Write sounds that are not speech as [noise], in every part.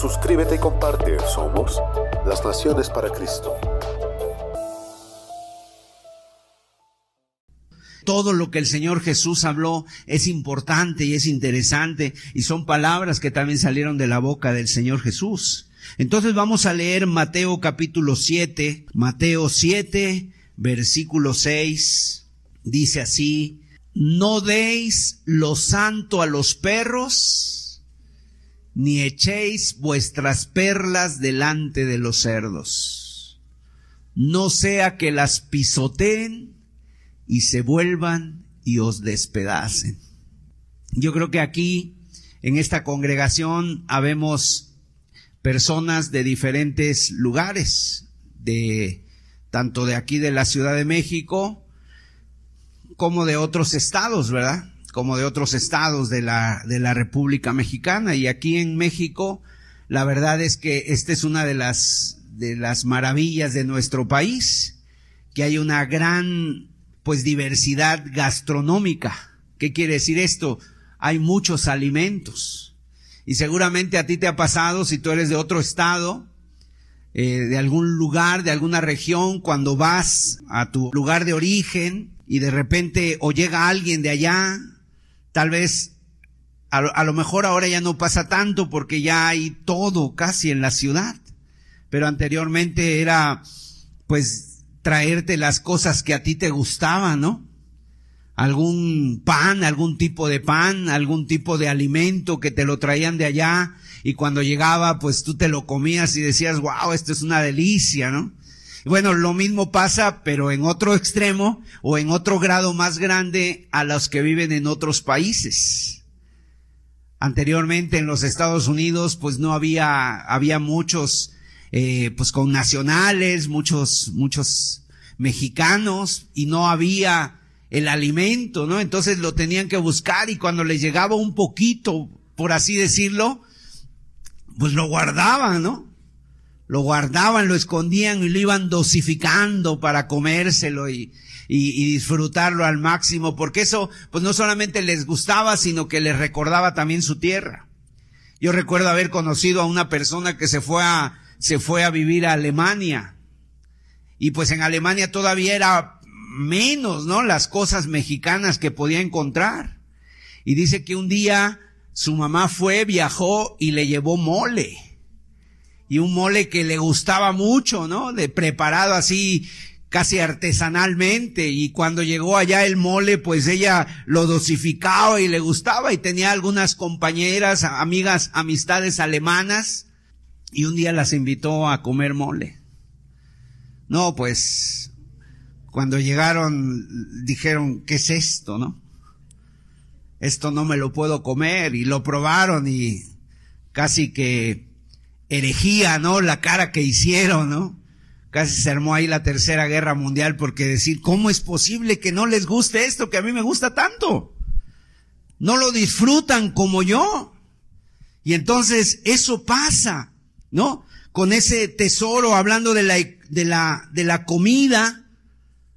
Suscríbete y comparte. Somos las Naciones para Cristo. Todo lo que el Señor Jesús habló es importante y es interesante y son palabras que también salieron de la boca del Señor Jesús. Entonces vamos a leer Mateo capítulo 7, Mateo 7, versículo 6. Dice así, no deis lo santo a los perros, ni echéis vuestras perlas delante de los cerdos, no sea que las pisoteen y se vuelvan y os despedacen. Yo creo que aquí, en esta congregación, habemos personas de diferentes lugares, de tanto de aquí de la Ciudad de México, como de otros estados, ¿verdad? Como de otros estados de la, de la República Mexicana. Y aquí en México, la verdad es que esta es una de las, de las maravillas de nuestro país, que hay una gran, pues, diversidad gastronómica. ¿Qué quiere decir esto? Hay muchos alimentos. Y seguramente a ti te ha pasado, si tú eres de otro estado, eh, de algún lugar, de alguna región, cuando vas a tu lugar de origen y de repente o llega alguien de allá Tal vez a lo, mejor ahora ya no pasa tanto porque ya hay todo casi en la ciudad. Pero anteriormente era pues traerte las cosas que a ti te gustaban, ¿no? Algún pan, algún tipo de pan, algún tipo de alimento que te lo traían de allá y cuando llegaba pues tú te lo comías y decías, wow, esto es una delicia, ¿no? Bueno, lo mismo pasa, pero en otro extremo o en otro grado más grande a los que viven en otros países. Anteriormente en los Estados Unidos, pues no había, había muchos, eh, pues con nacionales, muchos, muchos mexicanos y no había el alimento, ¿no? Entonces lo tenían que buscar y cuando les llegaba un poquito, por así decirlo, pues lo guardaban, ¿no? Lo guardaban, lo escondían y lo iban dosificando para comérselo y, y, disfrutarlo al máximo, porque eso pues no solamente les gustaba, sino que les recordaba también su tierra. Yo recuerdo haber conocido a una persona que se fue a, se fue a vivir a Alemania. Y pues en Alemania todavía era menos, ¿no? Las cosas mexicanas que podía encontrar. Y dice que un día su mamá fue, viajó y le llevó mole y un mole que le gustaba mucho, ¿no? De preparado así casi artesanalmente y cuando llegó allá el mole pues ella lo dosificaba y le gustaba y tenía algunas compañeras, amigas, amistades alemanas y un día las invitó a comer mole. No, pues cuando llegaron dijeron, ¿qué es esto, no? Esto no me lo puedo comer y lo probaron y casi que herejía, ¿no? La cara que hicieron, ¿no? Casi se armó ahí la tercera guerra mundial porque decir, ¿cómo es posible que no les guste esto que a mí me gusta tanto? No lo disfrutan como yo. Y entonces eso pasa, ¿no? Con ese tesoro, hablando de la, de la, de la comida,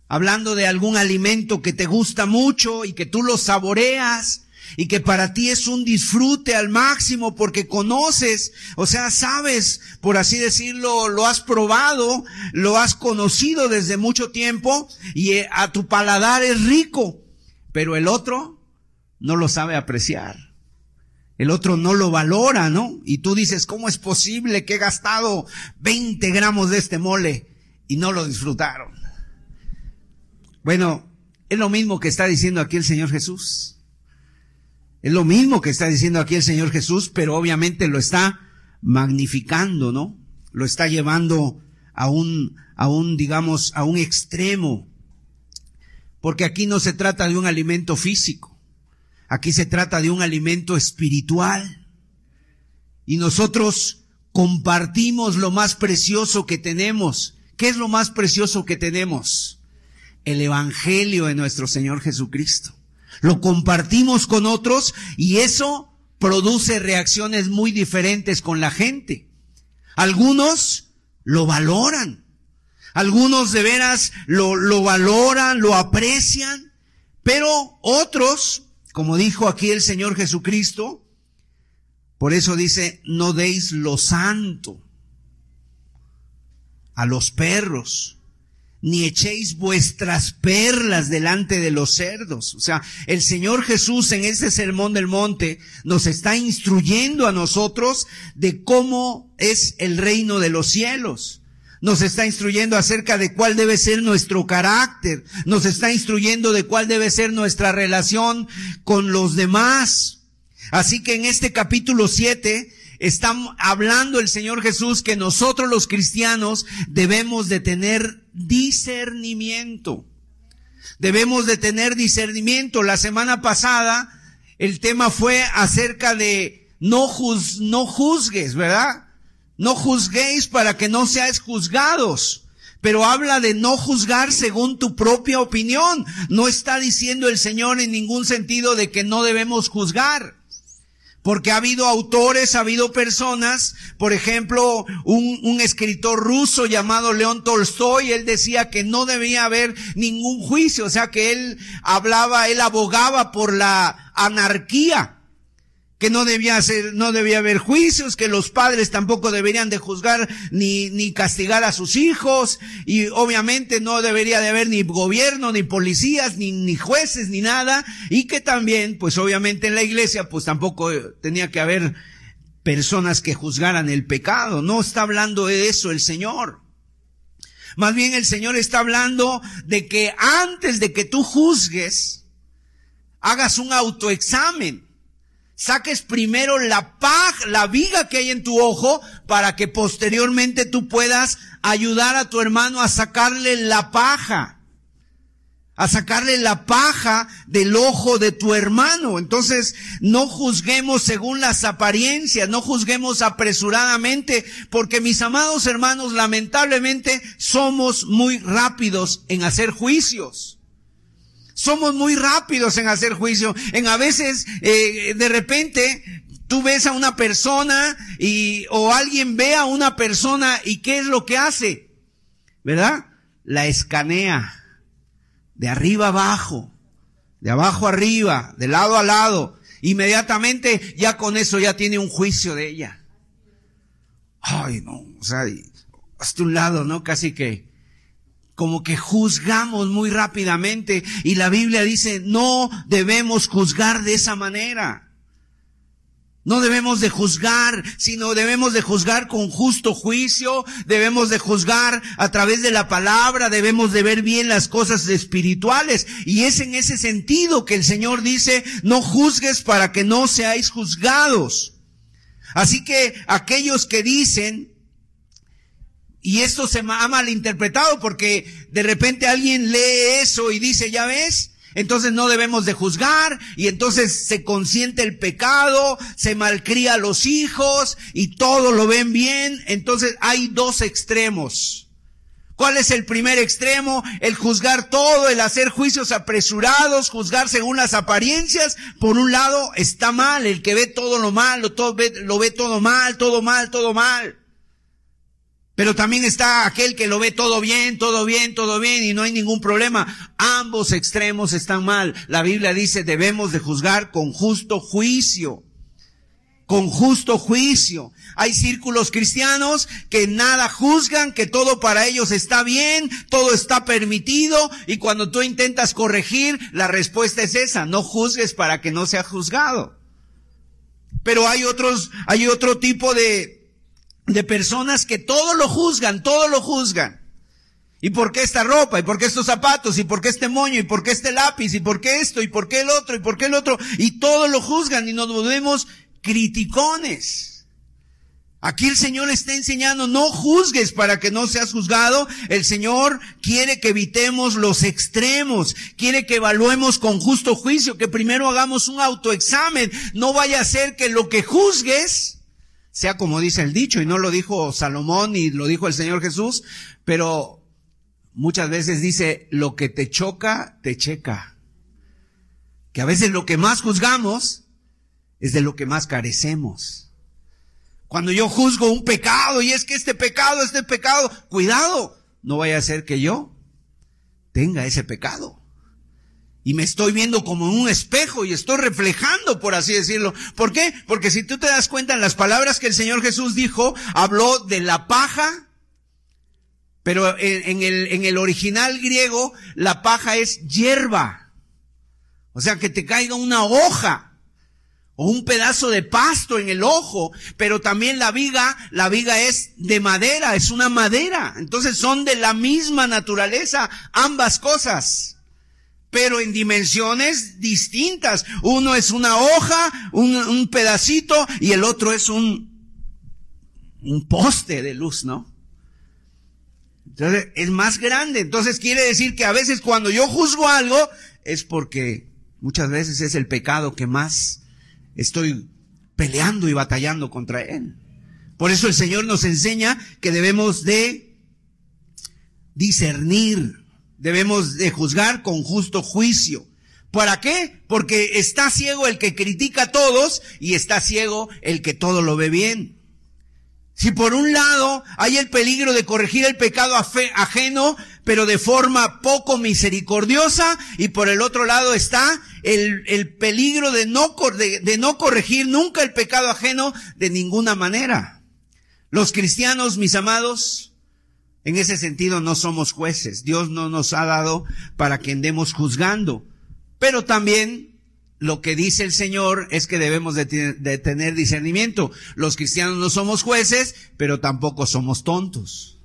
hablando de algún alimento que te gusta mucho y que tú lo saboreas, y que para ti es un disfrute al máximo porque conoces, o sea, sabes, por así decirlo, lo has probado, lo has conocido desde mucho tiempo y eh, a tu paladar es rico, pero el otro no lo sabe apreciar. El otro no lo valora, ¿no? Y tú dices, ¿cómo es posible que he gastado 20 gramos de este mole y no lo disfrutaron? Bueno, es lo mismo que está diciendo aquí el Señor Jesús. Es lo mismo que está diciendo aquí el Señor Jesús, pero obviamente lo está magnificando, ¿no? Lo está llevando a un, a un, digamos, a un extremo. Porque aquí no se trata de un alimento físico. Aquí se trata de un alimento espiritual. Y nosotros compartimos lo más precioso que tenemos. ¿Qué es lo más precioso que tenemos? El Evangelio de nuestro Señor Jesucristo. Lo compartimos con otros y eso produce reacciones muy diferentes con la gente. Algunos lo valoran. Algunos de veras lo, lo valoran, lo aprecian, pero otros, como dijo aquí el Señor Jesucristo, por eso dice, no deis lo santo a los perros, ni echéis vuestras perlas delante de los cerdos. O sea, el Señor Jesús en ese sermón del monte nos está instruyendo a nosotros de cómo es el reino de los cielos. Nos está instruyendo acerca de cuál debe ser nuestro carácter. Nos está instruyendo de cuál debe ser nuestra relación con los demás. Así que en este capítulo 7 está hablando el Señor Jesús que nosotros los cristianos debemos de tener discernimiento. Debemos de tener discernimiento. La semana pasada el tema fue acerca de no, juz, no juzgues, ¿verdad? No juzguéis para que no seáis juzgados. Pero habla de no juzgar según tu propia opinión. No está diciendo el Señor en ningún sentido de que no debemos juzgar. Porque ha habido autores, ha habido personas, por ejemplo, un, un, escritor ruso llamado León Tolstoy, él decía que no debía haber ningún juicio, o sea que él hablaba, él abogaba por la anarquía que no debía ser, no debía haber juicios, que los padres tampoco deberían de juzgar ni, ni castigar a sus hijos, y obviamente no debería de haber ni gobierno, ni policías, ni, ni jueces, ni nada, y que también, pues obviamente en la iglesia, pues tampoco tenía que haber personas que juzgaran el pecado. No está hablando de eso el Señor. Más bien el Señor está hablando de que antes de que tú juzgues, hagas un autoexamen saques primero la paja, la viga que hay en tu ojo, para que posteriormente tú puedas ayudar a tu hermano a sacarle la paja. A sacarle la paja del ojo de tu hermano. Entonces, no juzguemos según las apariencias, no juzguemos apresuradamente, porque mis amados hermanos, lamentablemente, somos muy rápidos en hacer juicios. Somos muy rápidos en hacer juicio. En a veces, eh, de repente, tú ves a una persona y, o alguien ve a una persona y ¿qué es lo que hace? ¿Verdad? La escanea. De arriba abajo. De abajo arriba. De lado a lado. Inmediatamente ya con eso ya tiene un juicio de ella. Ay, no. O sea, hasta un lado, ¿no? Casi que como que juzgamos muy rápidamente y la Biblia dice no debemos juzgar de esa manera. No debemos de juzgar, sino debemos de juzgar con justo juicio, debemos de juzgar a través de la palabra, debemos de ver bien las cosas espirituales. Y es en ese sentido que el Señor dice, no juzgues para que no seáis juzgados. Así que aquellos que dicen y esto se ha malinterpretado porque de repente alguien lee eso y dice, ya ves, entonces no debemos de juzgar y entonces se consiente el pecado, se malcría a los hijos y todo lo ven bien. Entonces hay dos extremos. ¿Cuál es el primer extremo? El juzgar todo, el hacer juicios apresurados, juzgar según las apariencias. Por un lado está mal, el que ve todo lo malo, todo, lo ve todo mal, todo mal, todo mal. Pero también está aquel que lo ve todo bien, todo bien, todo bien y no hay ningún problema. Ambos extremos están mal. La Biblia dice debemos de juzgar con justo juicio. Con justo juicio. Hay círculos cristianos que nada juzgan, que todo para ellos está bien, todo está permitido y cuando tú intentas corregir, la respuesta es esa, no juzgues para que no sea juzgado. Pero hay otros, hay otro tipo de, de personas que todo lo juzgan, todo lo juzgan. ¿Y por qué esta ropa? ¿Y por qué estos zapatos? ¿Y por qué este moño? ¿Y por qué este lápiz? ¿Y por qué esto? ¿Y por qué el otro? ¿Y por qué el otro? Y todo lo juzgan y nos volvemos criticones. Aquí el Señor está enseñando, no juzgues para que no seas juzgado. El Señor quiere que evitemos los extremos, quiere que evaluemos con justo juicio, que primero hagamos un autoexamen. No vaya a ser que lo que juzgues sea como dice el dicho, y no lo dijo Salomón ni lo dijo el Señor Jesús, pero muchas veces dice, lo que te choca, te checa. Que a veces lo que más juzgamos es de lo que más carecemos. Cuando yo juzgo un pecado y es que este pecado, este pecado, cuidado, no vaya a ser que yo tenga ese pecado. Y me estoy viendo como en un espejo y estoy reflejando, por así decirlo. ¿Por qué? Porque si tú te das cuenta en las palabras que el Señor Jesús dijo, habló de la paja, pero en, el, en el original griego la paja es hierba. O sea, que te caiga una hoja o un pedazo de pasto en el ojo, pero también la viga, la viga es de madera, es una madera. Entonces son de la misma naturaleza ambas cosas pero en dimensiones distintas. Uno es una hoja, un, pedacito, y el otro es un, poste de luz, ¿no? Entonces, es más grande. Entonces quiere decir que a veces cuando yo juzgo algo, es porque muchas veces es el pecado que más estoy peleando y batallando contra él. Por eso el Señor nos enseña que debemos de discernir debemos de juzgar con justo juicio. ¿Para qué? Porque está ciego el que critica a todos y está ciego el que todo lo ve bien. Si por un lado hay el peligro de corregir el pecado ajeno, pero de forma poco misericordiosa, y por el otro lado está el, el peligro de no, de, de no corregir nunca el pecado ajeno de ninguna manera. Los cristianos, mis amados, en ese sentido no somos jueces. Dios no nos ha dado para que andemos juzgando. Pero también lo que dice el Señor es que debemos de, tener discernimiento. Los cristianos no somos jueces, pero tampoco somos tontos.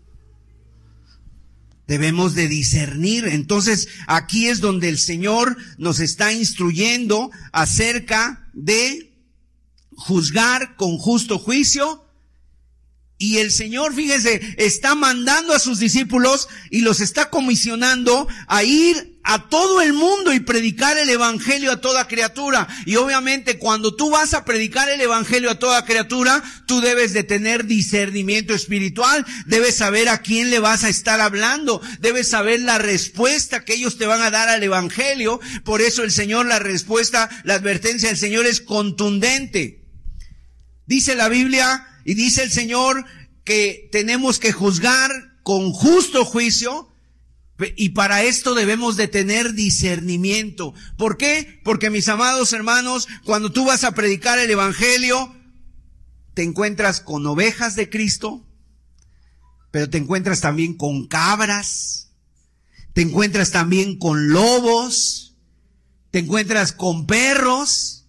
Debemos de discernir. Entonces, aquí es donde el Señor nos está instruyendo acerca de juzgar con justo juicio y el Señor, fíjese, está mandando a sus discípulos y los está comisionando a ir a todo el mundo y predicar el Evangelio a toda criatura. Y obviamente cuando tú vas a predicar el Evangelio a toda criatura, tú debes de tener discernimiento espiritual, debes saber a quién le vas a estar hablando, debes saber la respuesta que ellos te van a dar al Evangelio. Por eso el Señor, la respuesta, la advertencia del Señor es contundente. Dice la Biblia, y dice el Señor que tenemos que juzgar con justo juicio y para esto debemos de tener discernimiento. ¿Por qué? Porque mis amados hermanos, cuando tú vas a predicar el Evangelio, te encuentras con ovejas de Cristo, pero te encuentras también con cabras, te encuentras también con lobos, te encuentras con perros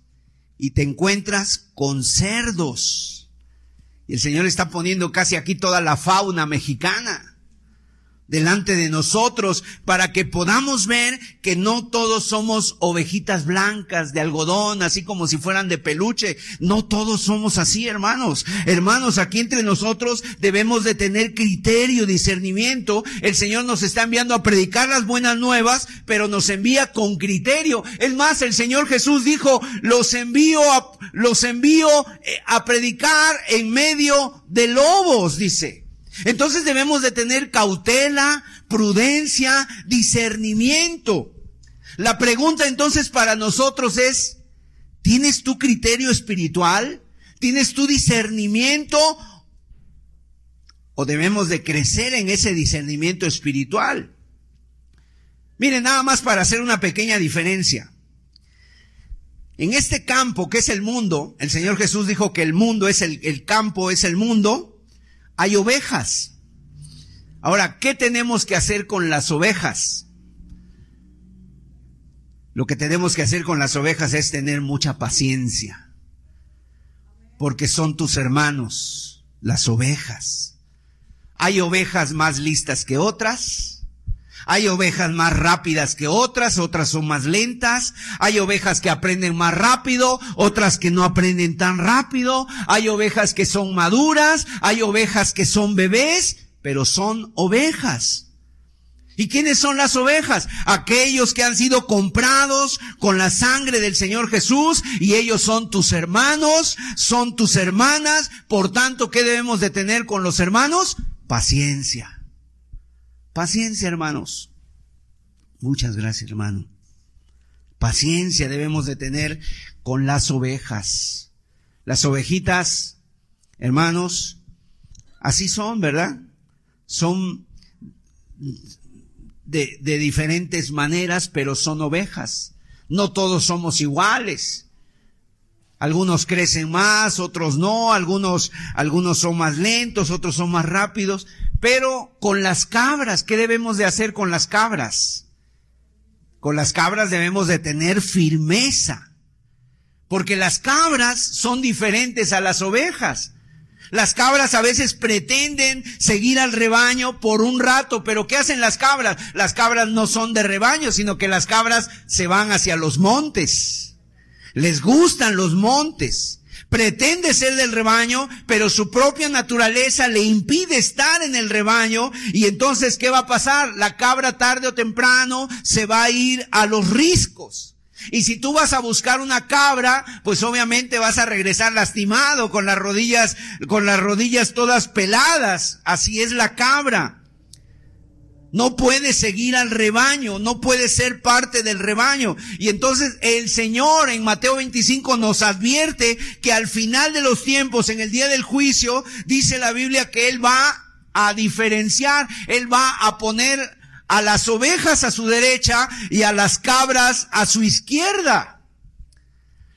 y te encuentras con cerdos. Y el Señor está poniendo casi aquí toda la fauna mexicana delante de nosotros para que podamos ver que no todos somos ovejitas blancas de algodón, así como si fueran de peluche. No todos somos así, hermanos. Hermanos, aquí entre nosotros debemos de tener criterio, discernimiento. El Señor nos está enviando a predicar las buenas nuevas, pero nos envía con criterio. Es más, el Señor Jesús dijo, los envío a, los envío eh, a predicar en medio de lobos, dice. Entonces debemos de tener cautela, prudencia, discernimiento. La pregunta entonces para nosotros es, ¿tienes tu criterio espiritual? ¿Tienes tu discernimiento? ¿O debemos de crecer en ese discernimiento espiritual? Miren, nada más para hacer una pequeña diferencia. En este campo que es el mundo, el Señor Jesús dijo que el mundo es el, el campo, es el mundo, hay ovejas. Ahora, ¿qué tenemos que hacer con las ovejas? Lo que tenemos que hacer con las ovejas es tener mucha paciencia, porque son tus hermanos, las ovejas. Hay ovejas más listas que otras, hay ovejas más rápidas que otras, otras son más lentas. Hay ovejas que aprenden más rápido, otras que no aprenden tan rápido. Hay ovejas que son maduras, hay ovejas que son bebés, pero son ovejas. ¿Y quiénes son las ovejas? Aquellos que han sido comprados con la sangre del Señor Jesús y ellos son tus hermanos, son tus hermanas. Por tanto, ¿qué debemos de tener con los hermanos? Paciencia. Paciencia, hermanos. Muchas gracias, hermano. Paciencia debemos de tener con las ovejas. Las ovejitas, hermanos, así son, ¿verdad? Son de, de diferentes maneras, pero son ovejas. No todos somos iguales. Algunos crecen más, otros no, algunos, algunos son más lentos, otros son más rápidos. Pero con las cabras, ¿qué debemos de hacer con las cabras? Con las cabras debemos de tener firmeza. Porque las cabras son diferentes a las ovejas. Las cabras a veces pretenden seguir al rebaño por un rato, pero ¿qué hacen las cabras? Las cabras no son de rebaño, sino que las cabras se van hacia los montes. Les gustan los montes. Pretende ser del rebaño, pero su propia naturaleza le impide estar en el rebaño. Y entonces, ¿qué va a pasar? La cabra tarde o temprano se va a ir a los riscos. Y si tú vas a buscar una cabra, pues obviamente vas a regresar lastimado, con las rodillas, con las rodillas todas peladas. Así es la cabra. No puede seguir al rebaño, no puede ser parte del rebaño. Y entonces el Señor en Mateo 25 nos advierte que al final de los tiempos, en el día del juicio, dice la Biblia que Él va a diferenciar, Él va a poner a las ovejas a su derecha y a las cabras a su izquierda.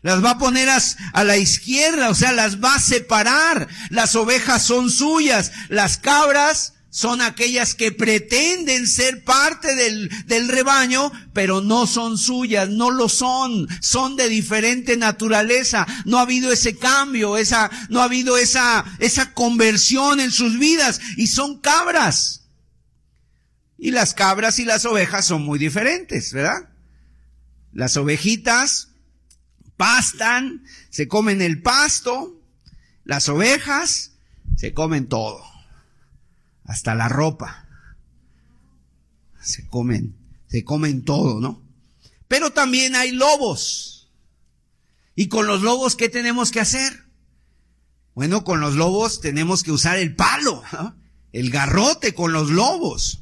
Las va a poner a, la izquierda, o sea, las va a separar. Las ovejas son suyas, las cabras son aquellas que pretenden ser parte del, del, rebaño, pero no son suyas, no lo son, son de diferente naturaleza. No ha habido ese cambio, esa, no ha habido esa, esa conversión en sus vidas y son cabras. Y las cabras y las ovejas son muy diferentes, ¿verdad? Las ovejitas pastan, se comen el pasto, las ovejas se comen todo, hasta la ropa. Se comen, se comen todo, ¿no? Pero también hay lobos. Y con los lobos, ¿qué tenemos que hacer? Bueno, con los lobos tenemos que usar el palo, ¿no? el garrote con los lobos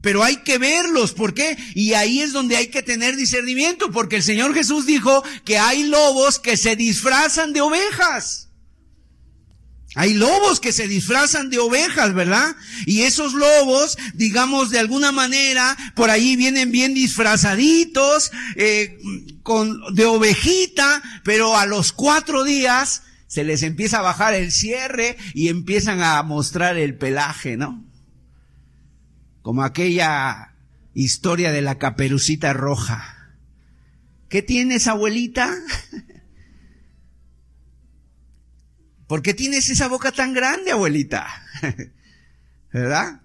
pero hay que verlos. ¿Por qué? Y ahí es donde hay que tener discernimiento, porque el Señor Jesús dijo que hay lobos que se disfrazan de ovejas. Hay lobos que se disfrazan de ovejas, ¿verdad? Y esos lobos, digamos, de alguna manera, por ahí vienen bien disfrazaditos, eh, con, de ovejita, pero a los cuatro días se les empieza a bajar el cierre y empiezan a mostrar el pelaje, ¿no? como aquella historia de la caperucita roja. ¿Qué tienes, abuelita? [laughs] ¿Por qué tienes esa boca tan grande, abuelita? [laughs] ¿Verdad?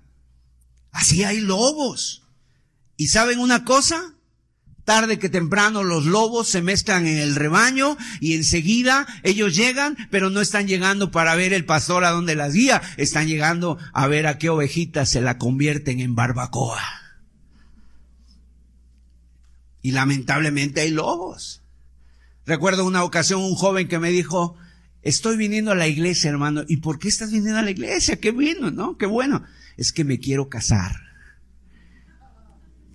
Así hay lobos. ¿Y saben una cosa? Tarde que temprano los lobos se mezclan en el rebaño y enseguida ellos llegan, pero no están llegando para ver el pastor a dónde las guía, están llegando a ver a qué ovejitas se la convierten en barbacoa. Y lamentablemente hay lobos. Recuerdo una ocasión un joven que me dijo, estoy viniendo a la iglesia, hermano. ¿Y por qué estás viniendo a la iglesia? Qué bueno, ¿no? Qué bueno. Es que me quiero casar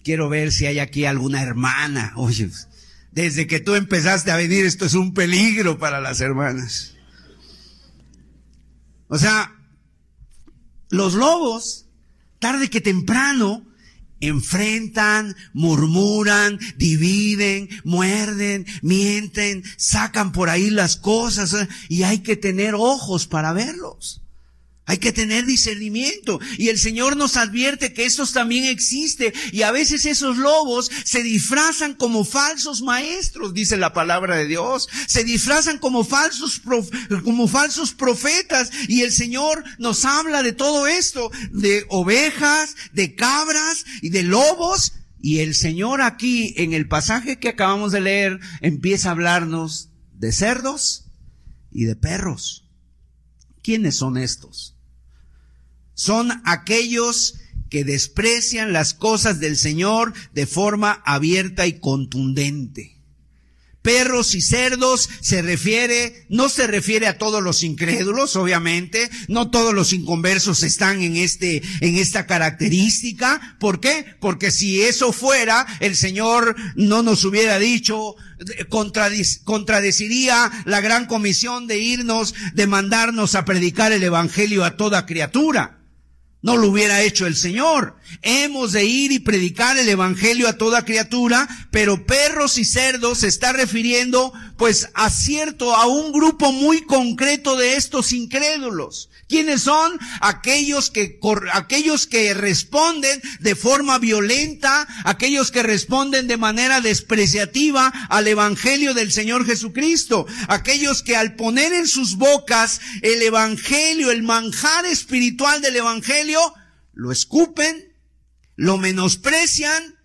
quiero ver si hay aquí alguna hermana. Oye, desde que tú empezaste a venir esto es un peligro para las hermanas. O sea, los lobos, tarde que temprano, enfrentan, murmuran, dividen, muerden, mienten, sacan por ahí las cosas ¿eh? y hay que tener ojos para verlos. Hay que tener discernimiento. Y el Señor nos advierte que estos también existe. Y a veces esos lobos se disfrazan como falsos maestros, dice la palabra de Dios. Se disfrazan como falsos, como falsos profetas. Y el Señor nos habla de todo esto. De ovejas, de cabras y de lobos. Y el Señor aquí, en el pasaje que acabamos de leer, empieza a hablarnos de cerdos y de perros. ¿Quiénes son estos? Son aquellos que desprecian las cosas del Señor de forma abierta y contundente perros y cerdos se refiere, no se refiere a todos los incrédulos, obviamente, no todos los inconversos están en este, en esta característica. ¿Por qué? Porque si eso fuera, el Señor no nos hubiera dicho, contradeciría la gran comisión de irnos, de mandarnos a predicar el Evangelio a toda criatura. No lo hubiera hecho el Señor. Hemos de ir y predicar el Evangelio a toda criatura, pero perros y cerdos se está refiriendo pues a cierto, a un grupo muy concreto de estos incrédulos. ¿Quiénes son? Aquellos que, aquellos que responden de forma violenta, aquellos que responden de manera despreciativa al Evangelio del Señor Jesucristo, aquellos que al poner en sus bocas el Evangelio, el manjar espiritual del Evangelio, lo escupen, lo menosprecian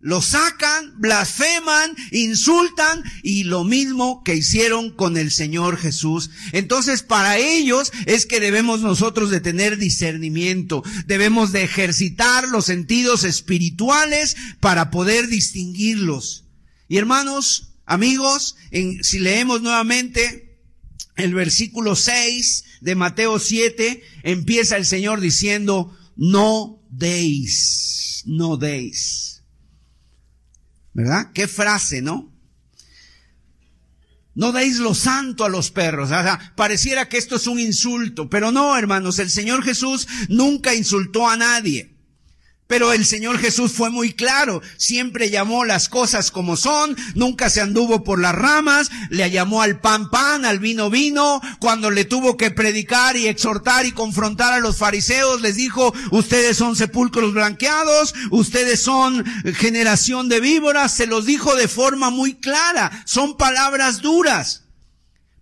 lo sacan, blasfeman, insultan y lo mismo que hicieron con el Señor Jesús. Entonces para ellos es que debemos nosotros de tener discernimiento, debemos de ejercitar los sentidos espirituales para poder distinguirlos. Y hermanos, amigos, si leemos nuevamente el versículo 6 de Mateo 7, empieza el Señor diciendo, no deis, no deis. ¿Verdad? Qué frase, ¿no? No deis lo santo a los perros. O sea, pareciera que esto es un insulto, pero no, hermanos, el Señor Jesús nunca insultó a nadie. Pero el Señor Jesús fue muy claro, siempre llamó las cosas como son, nunca se anduvo por las ramas, le llamó al pan pan, al vino vino, cuando le tuvo que predicar y exhortar y confrontar a los fariseos, les dijo, ustedes son sepulcros blanqueados, ustedes son generación de víboras, se los dijo de forma muy clara, son palabras duras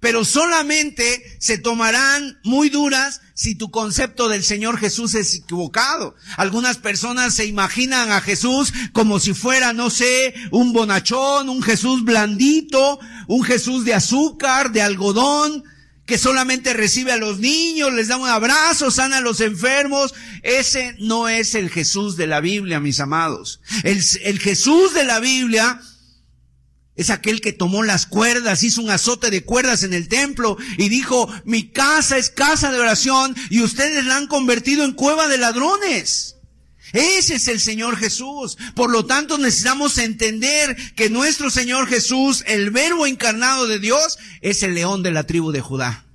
pero solamente se tomarán muy duras si tu concepto del Señor Jesús es equivocado. Algunas personas se imaginan a Jesús como si fuera, no sé, un bonachón, un Jesús blandito, un Jesús de azúcar, de algodón, que solamente recibe a los niños, les da un abrazo, sana a los enfermos. Ese no es el Jesús de la Biblia, mis amados. El, el Jesús de la Biblia es aquel que tomó las cuerdas, hizo un azote de cuerdas en el templo y dijo, mi casa es casa de oración y ustedes la han convertido en cueva de ladrones. Ese es el Señor Jesús. Por lo tanto, necesitamos entender que nuestro Señor Jesús, el verbo encarnado de Dios, es el león de la tribu de Judá.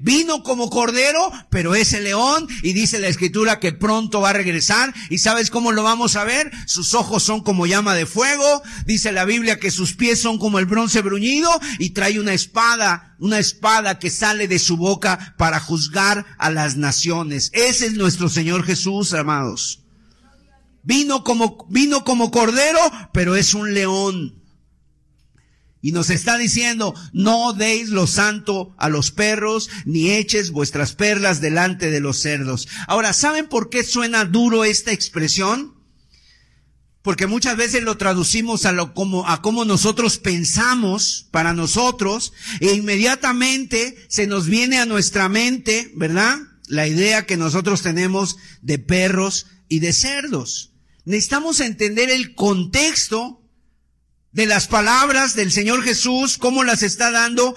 Vino como cordero, pero es el león y dice la escritura que pronto va a regresar. ¿Y sabes cómo lo vamos a ver? Sus ojos son como llama de fuego. Dice la Biblia que sus pies son como el bronce bruñido y trae una espada, una espada que sale de su boca para juzgar a las naciones. Ese es nuestro Señor Jesús, amados. Vino como, vino como cordero, pero es un león. Y nos está diciendo, no deis lo santo a los perros, ni eches vuestras perlas delante de los cerdos. Ahora, ¿saben por qué suena duro esta expresión? Porque muchas veces lo traducimos a lo como, a cómo nosotros pensamos para nosotros, e inmediatamente se nos viene a nuestra mente, ¿verdad? La idea que nosotros tenemos de perros y de cerdos. Necesitamos entender el contexto de las palabras del Señor Jesús, cómo las está dando,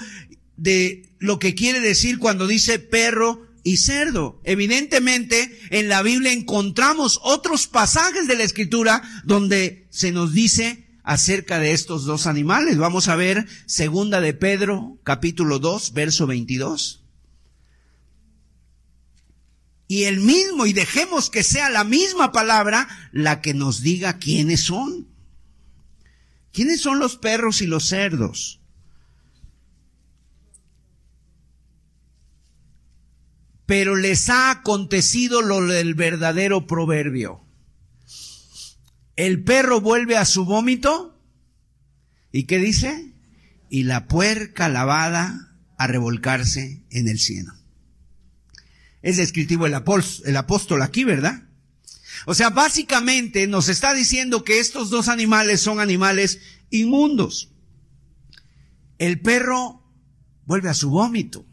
de lo que quiere decir cuando dice perro y cerdo. Evidentemente, en la Biblia encontramos otros pasajes de la Escritura donde se nos dice acerca de estos dos animales. Vamos a ver segunda de Pedro, capítulo 2, verso 22. Y el mismo, y dejemos que sea la misma palabra la que nos diga quiénes son. ¿Quiénes son los perros y los cerdos? Pero les ha acontecido lo del verdadero proverbio. El perro vuelve a su vómito. ¿Y qué dice? Y la puerca lavada a revolcarse en el cielo. Es descriptivo el apóstol aquí, ¿verdad? O sea, básicamente nos está diciendo que estos dos animales son animales inmundos. El perro vuelve a su vómito.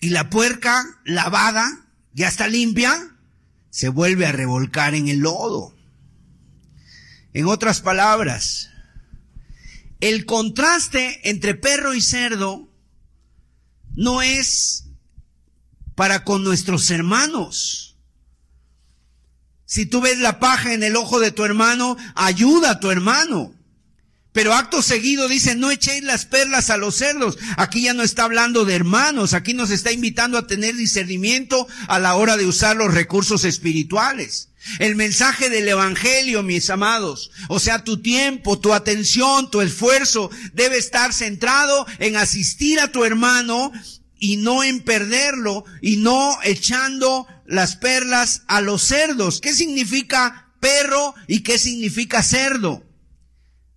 Y la puerca lavada, ya está limpia, se vuelve a revolcar en el lodo. En otras palabras, el contraste entre perro y cerdo no es para con nuestros hermanos. Si tú ves la paja en el ojo de tu hermano, ayuda a tu hermano. Pero acto seguido dice, no echéis las perlas a los cerdos. Aquí ya no está hablando de hermanos, aquí nos está invitando a tener discernimiento a la hora de usar los recursos espirituales. El mensaje del Evangelio, mis amados, o sea, tu tiempo, tu atención, tu esfuerzo debe estar centrado en asistir a tu hermano y no en perderlo y no echando las perlas a los cerdos. ¿Qué significa perro y qué significa cerdo?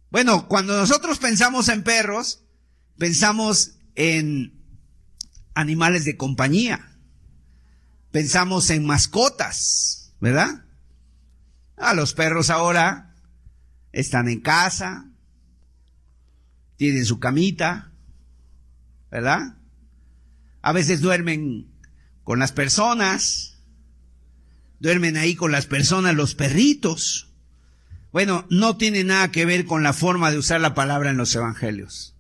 Bueno, cuando nosotros pensamos en perros, pensamos en animales de compañía. Pensamos en mascotas, ¿verdad? Ah, los perros ahora están en casa, tienen su camita, ¿verdad? A veces duermen con las personas, duermen ahí con las personas los perritos. Bueno, no tiene nada que ver con la forma de usar la palabra en los evangelios.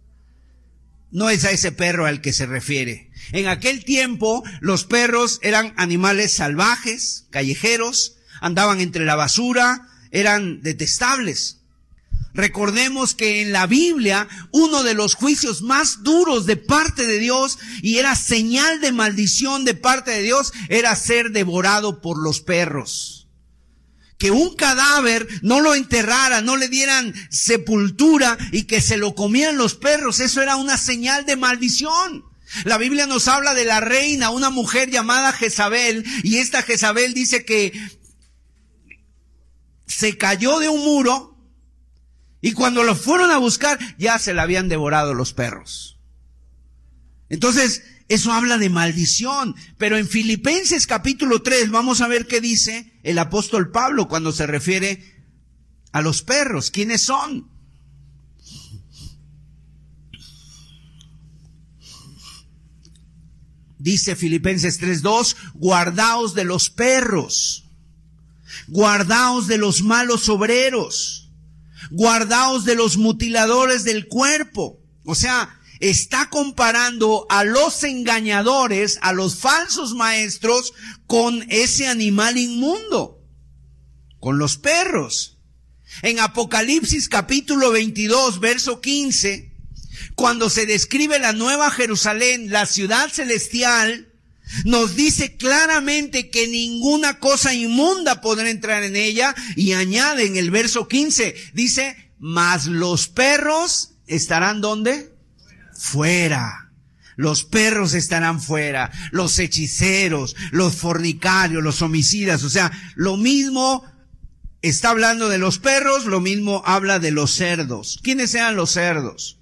No es a ese perro al que se refiere. En aquel tiempo los perros eran animales salvajes, callejeros, andaban entre la basura, eran detestables. Recordemos que en la Biblia uno de los juicios más duros de parte de Dios y era señal de maldición de parte de Dios era ser devorado por los perros que un cadáver no lo enterrara, no le dieran sepultura y que se lo comieran los perros. Eso era una señal de maldición. La Biblia nos habla de la reina, una mujer llamada Jezabel, y esta Jezabel dice que se cayó de un muro y cuando lo fueron a buscar ya se la habían devorado los perros. Entonces, eso habla de maldición. Pero en Filipenses capítulo 3 vamos a ver qué dice el apóstol Pablo cuando se refiere a los perros. ¿Quiénes son? Dice Filipenses 3.2, guardaos de los perros, guardaos de los malos obreros, guardaos de los mutiladores del cuerpo. O sea, está comparando a los engañadores, a los falsos maestros, con ese animal inmundo, con los perros. En Apocalipsis capítulo 22, verso 15, cuando se describe la nueva Jerusalén, la ciudad celestial, nos dice claramente que ninguna cosa inmunda podrá entrar en ella y añade en el verso 15, dice, mas los perros estarán donde? fuera. Los perros estarán fuera, los hechiceros, los fornicarios, los homicidas, o sea, lo mismo está hablando de los perros, lo mismo habla de los cerdos. ¿Quiénes eran los cerdos?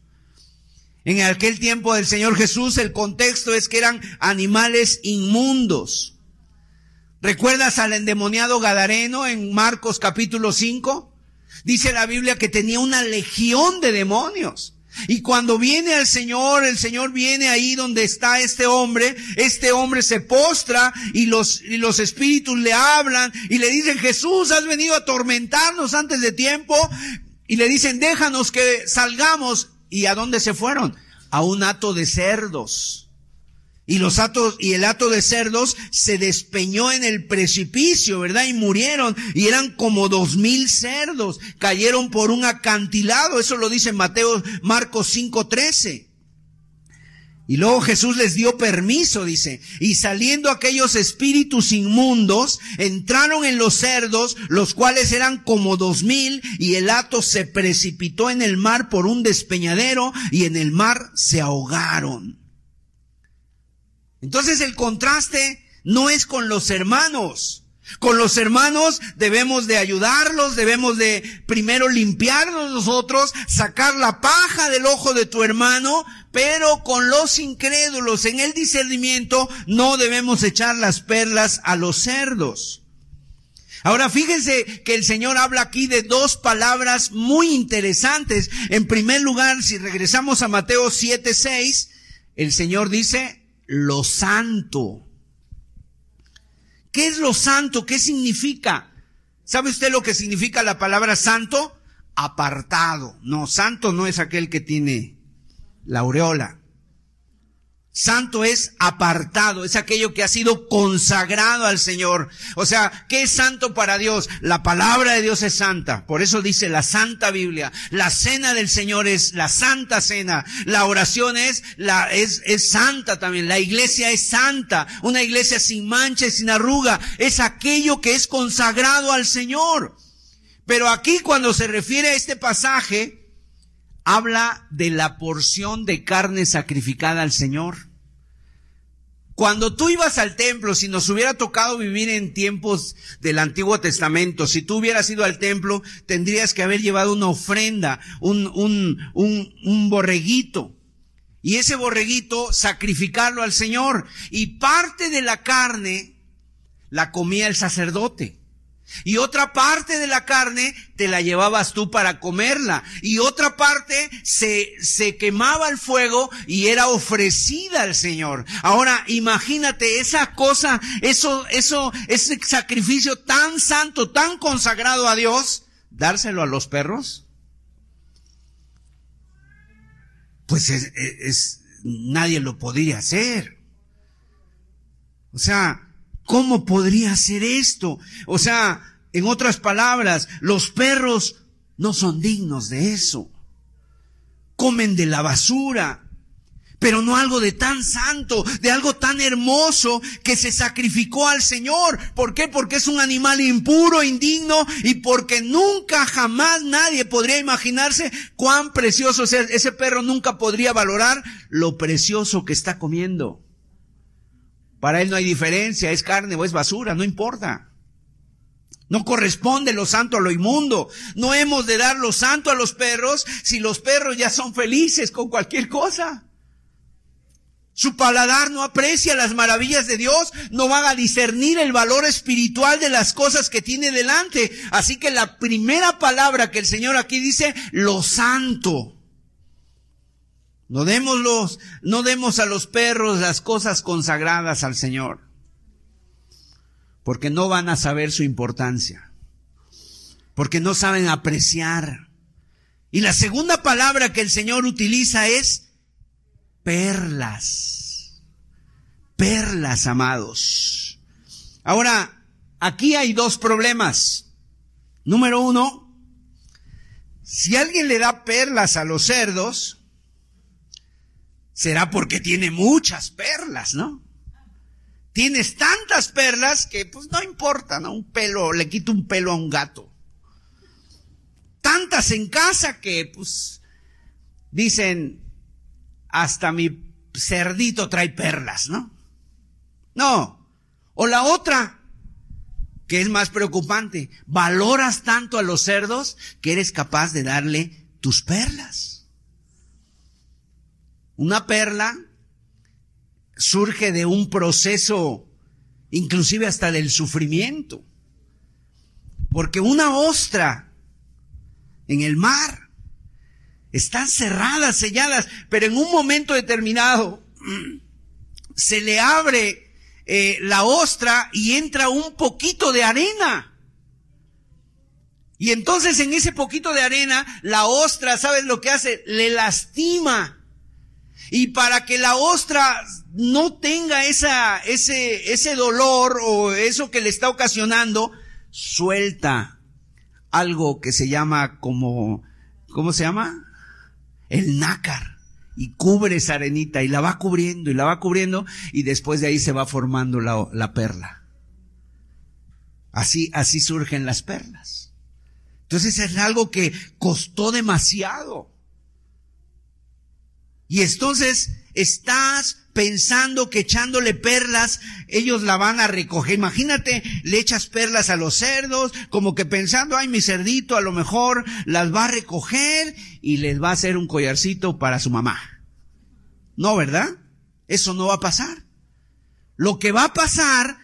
En aquel tiempo del Señor Jesús el contexto es que eran animales inmundos. ¿Recuerdas al endemoniado Gadareno en Marcos capítulo 5? Dice la Biblia que tenía una legión de demonios. Y cuando viene al Señor, el Señor viene ahí donde está este hombre, este hombre se postra y los, y los espíritus le hablan y le dicen, Jesús, has venido a atormentarnos antes de tiempo. Y le dicen, déjanos que salgamos. ¿Y a dónde se fueron? A un hato de cerdos. Y los atos, y el hato de cerdos se despeñó en el precipicio, ¿verdad? Y murieron. Y eran como dos mil cerdos. Cayeron por un acantilado. Eso lo dice Mateo, Marcos 5.13. Y luego Jesús les dio permiso, dice, y saliendo aquellos espíritus inmundos, entraron en los cerdos, los cuales eran como dos mil, y el hato se precipitó en el mar por un despeñadero, y en el mar se ahogaron. Entonces el contraste no es con los hermanos. Con los hermanos debemos de ayudarlos, debemos de primero limpiarnos nosotros, sacar la paja del ojo de tu hermano, pero con los incrédulos en el discernimiento no debemos echar las perlas a los cerdos. Ahora fíjense que el Señor habla aquí de dos palabras muy interesantes. En primer lugar, si regresamos a Mateo 7:6, el Señor dice, lo santo. ¿Qué es lo santo? ¿Qué significa? ¿Sabe usted lo que significa la palabra santo? Apartado. No, santo no es aquel que tiene la aureola. Santo es apartado, es aquello que ha sido consagrado al Señor. O sea, ¿qué es santo para Dios? La palabra de Dios es santa. Por eso dice la Santa Biblia. La cena del Señor es la Santa Cena. La oración es, la, es, es santa también. La iglesia es santa. Una iglesia sin mancha y sin arruga. Es aquello que es consagrado al Señor. Pero aquí cuando se refiere a este pasaje, habla de la porción de carne sacrificada al Señor. Cuando tú ibas al templo, si nos hubiera tocado vivir en tiempos del Antiguo Testamento, si tú hubieras ido al templo, tendrías que haber llevado una ofrenda, un, un, un, un borreguito. Y ese borreguito sacrificarlo al Señor. Y parte de la carne la comía el sacerdote. Y otra parte de la carne te la llevabas tú para comerla. Y otra parte se, se quemaba al fuego y era ofrecida al Señor. Ahora, imagínate esa cosa, eso, eso, ese sacrificio tan santo, tan consagrado a Dios, dárselo a los perros. Pues es, es nadie lo podría hacer. O sea, ¿Cómo podría ser esto? O sea, en otras palabras, los perros no son dignos de eso. Comen de la basura, pero no algo de tan santo, de algo tan hermoso que se sacrificó al Señor. ¿Por qué? Porque es un animal impuro, indigno y porque nunca jamás nadie podría imaginarse cuán precioso es. Ese perro nunca podría valorar lo precioso que está comiendo. Para él no hay diferencia, es carne o es basura, no importa. No corresponde lo santo a lo inmundo. No hemos de dar lo santo a los perros si los perros ya son felices con cualquier cosa. Su paladar no aprecia las maravillas de Dios, no van a discernir el valor espiritual de las cosas que tiene delante. Así que la primera palabra que el Señor aquí dice, lo santo. No demos no demos a los perros las cosas consagradas al Señor. Porque no van a saber su importancia. Porque no saben apreciar. Y la segunda palabra que el Señor utiliza es perlas. Perlas, amados. Ahora, aquí hay dos problemas. Número uno, si alguien le da perlas a los cerdos, será porque tiene muchas perlas, ¿no? Tienes tantas perlas que pues no importa, ¿no? Un pelo, le quito un pelo a un gato. Tantas en casa que pues dicen, hasta mi cerdito trae perlas, ¿no? No. O la otra, que es más preocupante, valoras tanto a los cerdos que eres capaz de darle tus perlas. Una perla surge de un proceso, inclusive hasta del sufrimiento. Porque una ostra en el mar están cerradas, selladas, pero en un momento determinado [clears throat] se le abre eh, la ostra y entra un poquito de arena. Y entonces en ese poquito de arena, la ostra, ¿sabes lo que hace? Le lastima y para que la ostra no tenga esa, ese, ese dolor o eso que le está ocasionando, suelta algo que se llama como, ¿cómo se llama? El nácar. Y cubre esa arenita y la va cubriendo y la va cubriendo y después de ahí se va formando la, la perla. Así, así surgen las perlas. Entonces es algo que costó demasiado. Y entonces estás pensando que echándole perlas, ellos la van a recoger. Imagínate, le echas perlas a los cerdos, como que pensando, ay, mi cerdito a lo mejor las va a recoger y les va a hacer un collarcito para su mamá. No, ¿verdad? Eso no va a pasar. Lo que va a pasar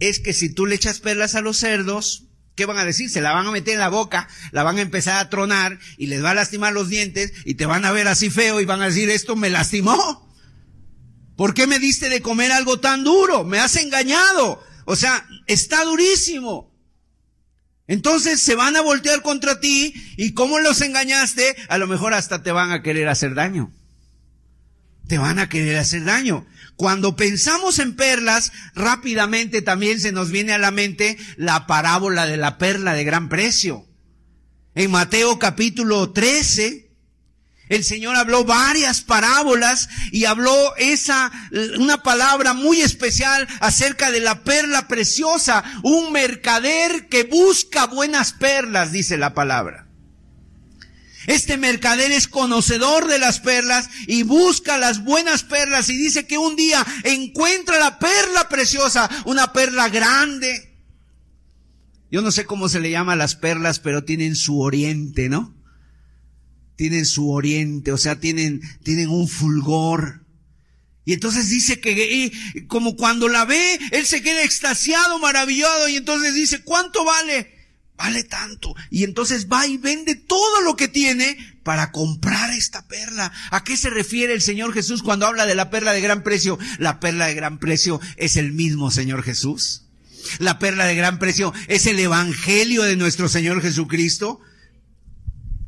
es que si tú le echas perlas a los cerdos, ¿qué van a decir? Se la van a meter en la boca, la van a empezar a tronar y les va a lastimar los dientes y te van a ver así feo y van a decir, esto me lastimó. ¿Por qué me diste de comer algo tan duro? Me has engañado. O sea, está durísimo. Entonces se van a voltear contra ti y como los engañaste, a lo mejor hasta te van a querer hacer daño. Te van a querer hacer daño. Cuando pensamos en perlas, rápidamente también se nos viene a la mente la parábola de la perla de gran precio. En Mateo capítulo 13, el Señor habló varias parábolas y habló esa, una palabra muy especial acerca de la perla preciosa, un mercader que busca buenas perlas, dice la palabra. Este mercader es conocedor de las perlas y busca las buenas perlas y dice que un día encuentra la perla preciosa, una perla grande. Yo no sé cómo se le llama las perlas, pero tienen su oriente, ¿no? tienen su oriente, o sea, tienen, tienen un fulgor. Y entonces dice que como cuando la ve, él se queda extasiado, maravillado, y entonces dice, ¿cuánto vale? Vale tanto. Y entonces va y vende todo lo que tiene para comprar esta perla. ¿A qué se refiere el Señor Jesús cuando habla de la perla de gran precio? La perla de gran precio es el mismo Señor Jesús. La perla de gran precio es el Evangelio de nuestro Señor Jesucristo.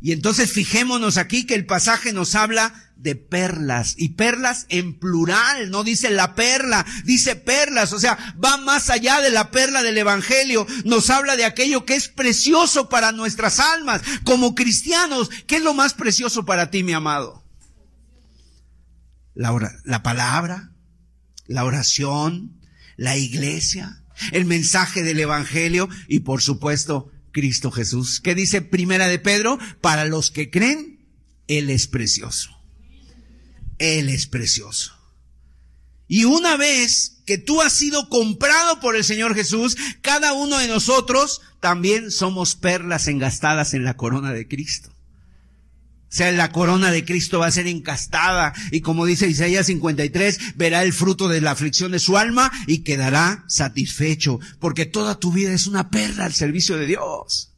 Y entonces fijémonos aquí que el pasaje nos habla de perlas y perlas en plural, no dice la perla, dice perlas, o sea, va más allá de la perla del Evangelio, nos habla de aquello que es precioso para nuestras almas, como cristianos, ¿qué es lo más precioso para ti, mi amado? La, la palabra, la oración, la iglesia, el mensaje del Evangelio y por supuesto Cristo Jesús. ¿Qué dice Primera de Pedro? Para los que creen, Él es precioso. Él es precioso. Y una vez que tú has sido comprado por el Señor Jesús, cada uno de nosotros también somos perlas engastadas en la corona de Cristo. O sea, la corona de Cristo va a ser encastada y como dice Isaías 53, verá el fruto de la aflicción de su alma y quedará satisfecho, porque toda tu vida es una perla al servicio de Dios.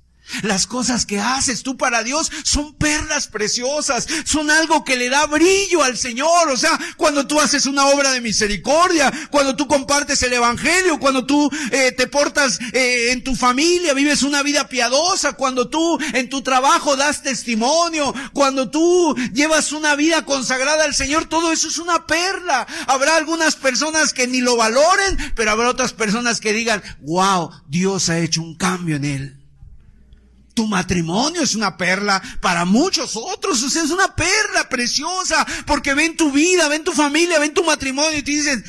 Las cosas que haces tú para Dios son perlas preciosas, son algo que le da brillo al Señor. O sea, cuando tú haces una obra de misericordia, cuando tú compartes el Evangelio, cuando tú eh, te portas eh, en tu familia, vives una vida piadosa, cuando tú en tu trabajo das testimonio, cuando tú llevas una vida consagrada al Señor, todo eso es una perla. Habrá algunas personas que ni lo valoren, pero habrá otras personas que digan, wow, Dios ha hecho un cambio en él. Tu matrimonio es una perla para muchos otros, sea, es una perla preciosa, porque ven tu vida, ven tu familia, ven tu matrimonio y te dicen,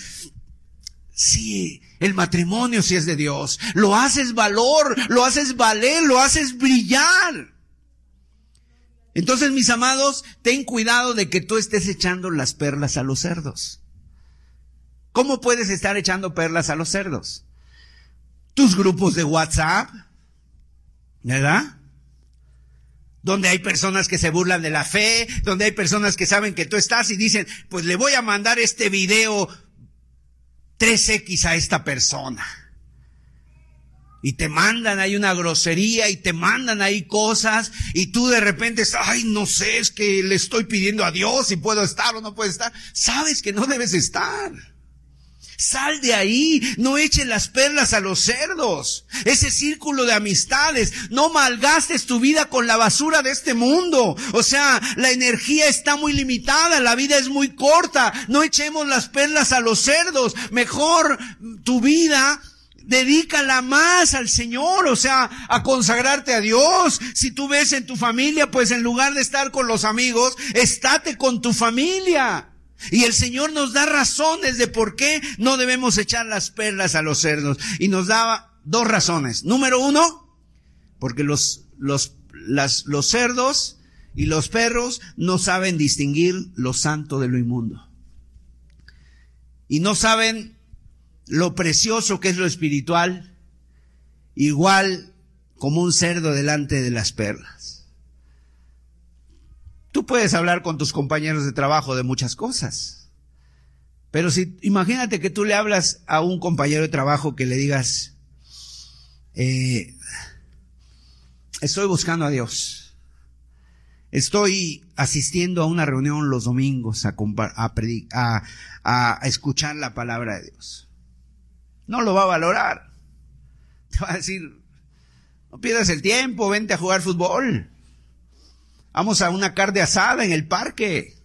sí, el matrimonio sí es de Dios, lo haces valor, lo haces valer, lo haces brillar. Entonces, mis amados, ten cuidado de que tú estés echando las perlas a los cerdos. ¿Cómo puedes estar echando perlas a los cerdos? Tus grupos de WhatsApp, ¿Verdad? Donde hay personas que se burlan de la fe, donde hay personas que saben que tú estás y dicen, pues le voy a mandar este video 3X a esta persona. Y te mandan ahí una grosería y te mandan ahí cosas y tú de repente, ay, no sé, es que le estoy pidiendo a Dios si puedo estar o no puedo estar. Sabes que no debes estar. Sal de ahí, no eches las perlas a los cerdos. Ese círculo de amistades, no malgastes tu vida con la basura de este mundo. O sea, la energía está muy limitada, la vida es muy corta. No echemos las perlas a los cerdos. Mejor tu vida dedícala más al Señor, o sea, a consagrarte a Dios. Si tú ves en tu familia, pues en lugar de estar con los amigos, estate con tu familia. Y el Señor nos da razones de por qué no debemos echar las perlas a los cerdos. Y nos daba dos razones. Número uno, porque los, los, las, los cerdos y los perros no saben distinguir lo santo de lo inmundo. Y no saben lo precioso que es lo espiritual, igual como un cerdo delante de las perlas. Tú puedes hablar con tus compañeros de trabajo de muchas cosas. Pero si, imagínate que tú le hablas a un compañero de trabajo que le digas, eh, estoy buscando a Dios. Estoy asistiendo a una reunión los domingos a, a, a escuchar la palabra de Dios. No lo va a valorar. Te va a decir, no pierdas el tiempo, vente a jugar fútbol. Vamos a una carne asada en el parque.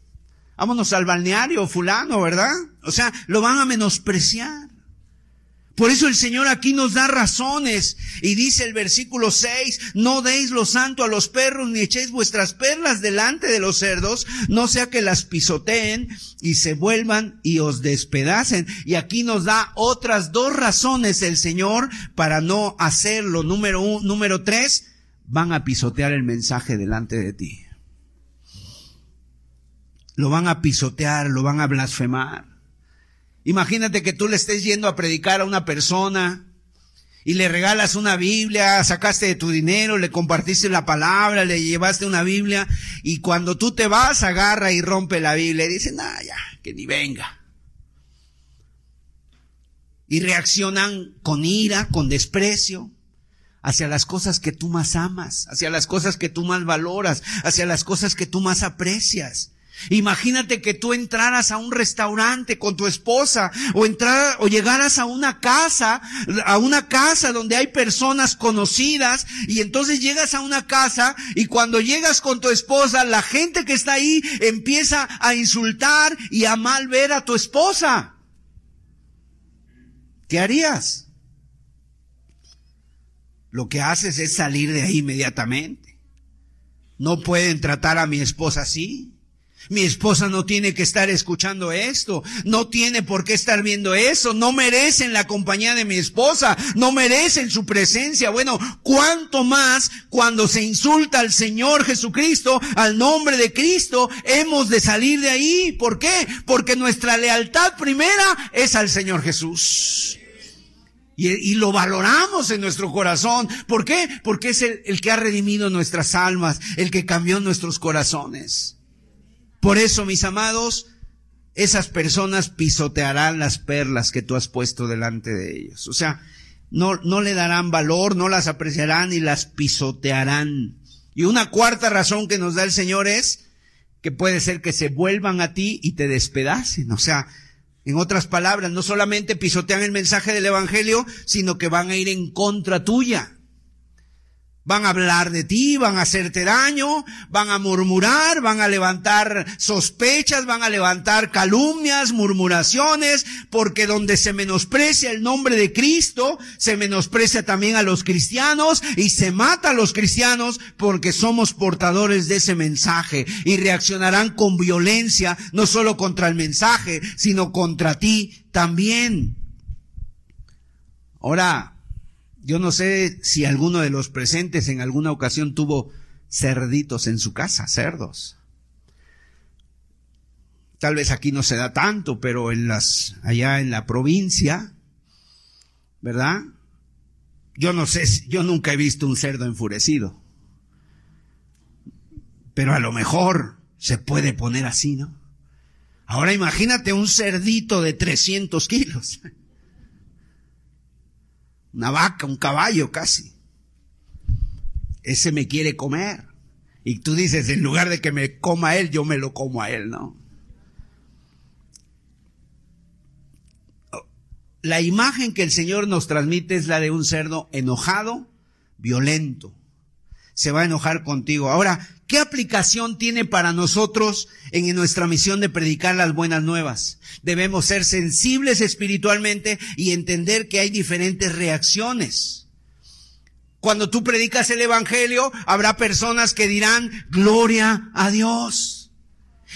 Vámonos al balneario fulano, ¿verdad? O sea, lo van a menospreciar. Por eso el Señor aquí nos da razones y dice el versículo 6, no deis lo santo a los perros ni echéis vuestras perlas delante de los cerdos, no sea que las pisoteen y se vuelvan y os despedacen. Y aquí nos da otras dos razones el Señor para no hacerlo. Número uno, número tres, van a pisotear el mensaje delante de ti. Lo van a pisotear, lo van a blasfemar. Imagínate que tú le estés yendo a predicar a una persona y le regalas una Biblia, sacaste de tu dinero, le compartiste la palabra, le llevaste una Biblia y cuando tú te vas agarra y rompe la Biblia y dice, nah, ya, que ni venga. Y reaccionan con ira, con desprecio hacia las cosas que tú más amas, hacia las cosas que tú más valoras, hacia las cosas que tú más aprecias. Imagínate que tú entraras a un restaurante con tu esposa o entrar o llegaras a una casa, a una casa donde hay personas conocidas y entonces llegas a una casa y cuando llegas con tu esposa, la gente que está ahí empieza a insultar y a mal ver a tu esposa. ¿Qué harías? Lo que haces es salir de ahí inmediatamente. No pueden tratar a mi esposa así. Mi esposa no tiene que estar escuchando esto, no tiene por qué estar viendo eso, no merecen la compañía de mi esposa, no merecen su presencia. Bueno, cuánto más cuando se insulta al Señor Jesucristo, al nombre de Cristo, hemos de salir de ahí. ¿Por qué? Porque nuestra lealtad primera es al Señor Jesús. Y, lo valoramos en nuestro corazón. ¿Por qué? Porque es el, el que ha redimido nuestras almas, el que cambió nuestros corazones. Por eso, mis amados, esas personas pisotearán las perlas que tú has puesto delante de ellos. O sea, no, no le darán valor, no las apreciarán y las pisotearán. Y una cuarta razón que nos da el Señor es que puede ser que se vuelvan a ti y te despedacen. O sea, en otras palabras, no solamente pisotean el mensaje del Evangelio, sino que van a ir en contra tuya. Van a hablar de ti, van a hacerte daño, van a murmurar, van a levantar sospechas, van a levantar calumnias, murmuraciones, porque donde se menosprecia el nombre de Cristo, se menosprecia también a los cristianos y se mata a los cristianos porque somos portadores de ese mensaje y reaccionarán con violencia, no solo contra el mensaje, sino contra ti también. Ahora, yo no sé si alguno de los presentes en alguna ocasión tuvo cerditos en su casa, cerdos. Tal vez aquí no se da tanto, pero en las, allá en la provincia, ¿verdad? Yo no sé, yo nunca he visto un cerdo enfurecido. Pero a lo mejor se puede poner así, ¿no? Ahora imagínate un cerdito de 300 kilos una vaca, un caballo casi. Ese me quiere comer. Y tú dices, en lugar de que me coma él, yo me lo como a él, ¿no? La imagen que el Señor nos transmite es la de un cerdo enojado, violento. Se va a enojar contigo. Ahora, ¿Qué aplicación tiene para nosotros en nuestra misión de predicar las buenas nuevas? Debemos ser sensibles espiritualmente y entender que hay diferentes reacciones. Cuando tú predicas el Evangelio, habrá personas que dirán, gloria a Dios.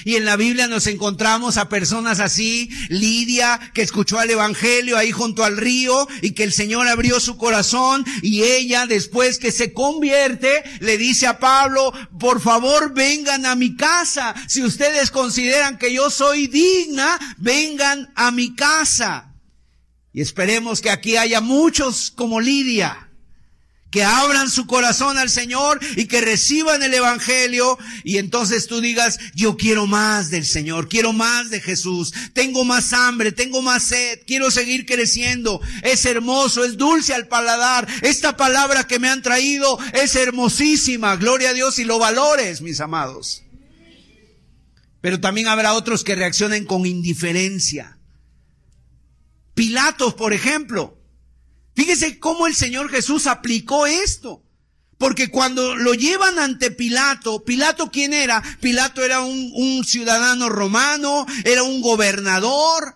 Y en la Biblia nos encontramos a personas así, Lidia, que escuchó al Evangelio ahí junto al río y que el Señor abrió su corazón y ella después que se convierte le dice a Pablo, por favor vengan a mi casa. Si ustedes consideran que yo soy digna, vengan a mi casa. Y esperemos que aquí haya muchos como Lidia que abran su corazón al Señor y que reciban el Evangelio y entonces tú digas, yo quiero más del Señor, quiero más de Jesús, tengo más hambre, tengo más sed, quiero seguir creciendo, es hermoso, es dulce al paladar, esta palabra que me han traído es hermosísima, gloria a Dios y lo valores, mis amados. Pero también habrá otros que reaccionen con indiferencia Pilatos, por ejemplo. Fíjese cómo el Señor Jesús aplicó esto. Porque cuando lo llevan ante Pilato, Pilato quién era? Pilato era un, un ciudadano romano, era un gobernador,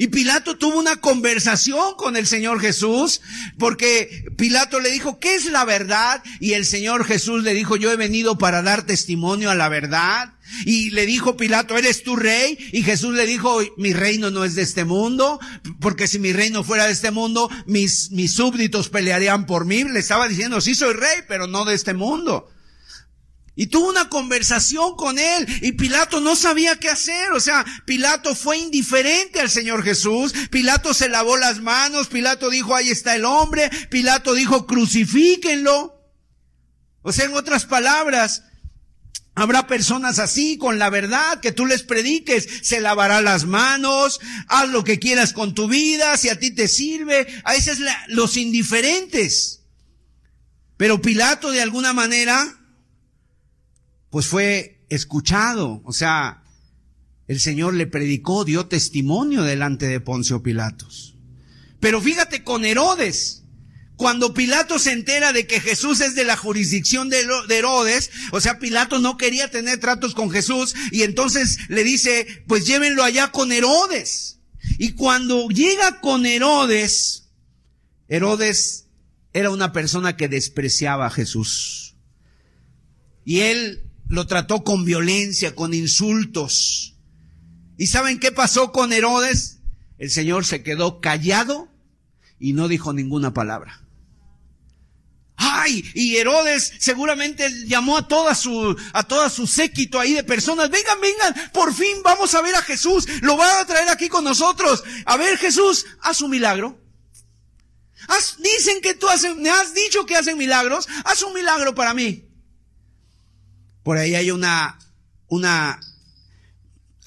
y Pilato tuvo una conversación con el Señor Jesús, porque Pilato le dijo, ¿qué es la verdad? Y el Señor Jesús le dijo, yo he venido para dar testimonio a la verdad. Y le dijo Pilato, ¿eres tu rey? Y Jesús le dijo, mi reino no es de este mundo, porque si mi reino fuera de este mundo, mis, mis súbditos pelearían por mí. Le estaba diciendo, sí soy rey, pero no de este mundo. Y tuvo una conversación con él y Pilato no sabía qué hacer. O sea, Pilato fue indiferente al Señor Jesús. Pilato se lavó las manos. Pilato dijo, ahí está el hombre. Pilato dijo, crucifíquenlo. O sea, en otras palabras, Habrá personas así con la verdad que tú les prediques, se lavará las manos, haz lo que quieras con tu vida, si a ti te sirve. A veces los indiferentes. Pero Pilato de alguna manera pues fue escuchado, o sea, el Señor le predicó, dio testimonio delante de Poncio Pilatos. Pero fíjate con Herodes, cuando Pilato se entera de que Jesús es de la jurisdicción de Herodes, o sea, Pilato no quería tener tratos con Jesús y entonces le dice, pues llévenlo allá con Herodes. Y cuando llega con Herodes, Herodes era una persona que despreciaba a Jesús. Y él lo trató con violencia, con insultos. ¿Y saben qué pasó con Herodes? El Señor se quedó callado y no dijo ninguna palabra. Ay, y Herodes seguramente llamó a toda su, a toda su séquito ahí de personas. Vengan, vengan, por fin vamos a ver a Jesús. Lo va a traer aquí con nosotros. A ver, Jesús, haz un milagro. dicen que tú haces, me has dicho que hacen milagros. Haz un milagro para mí. Por ahí hay una, una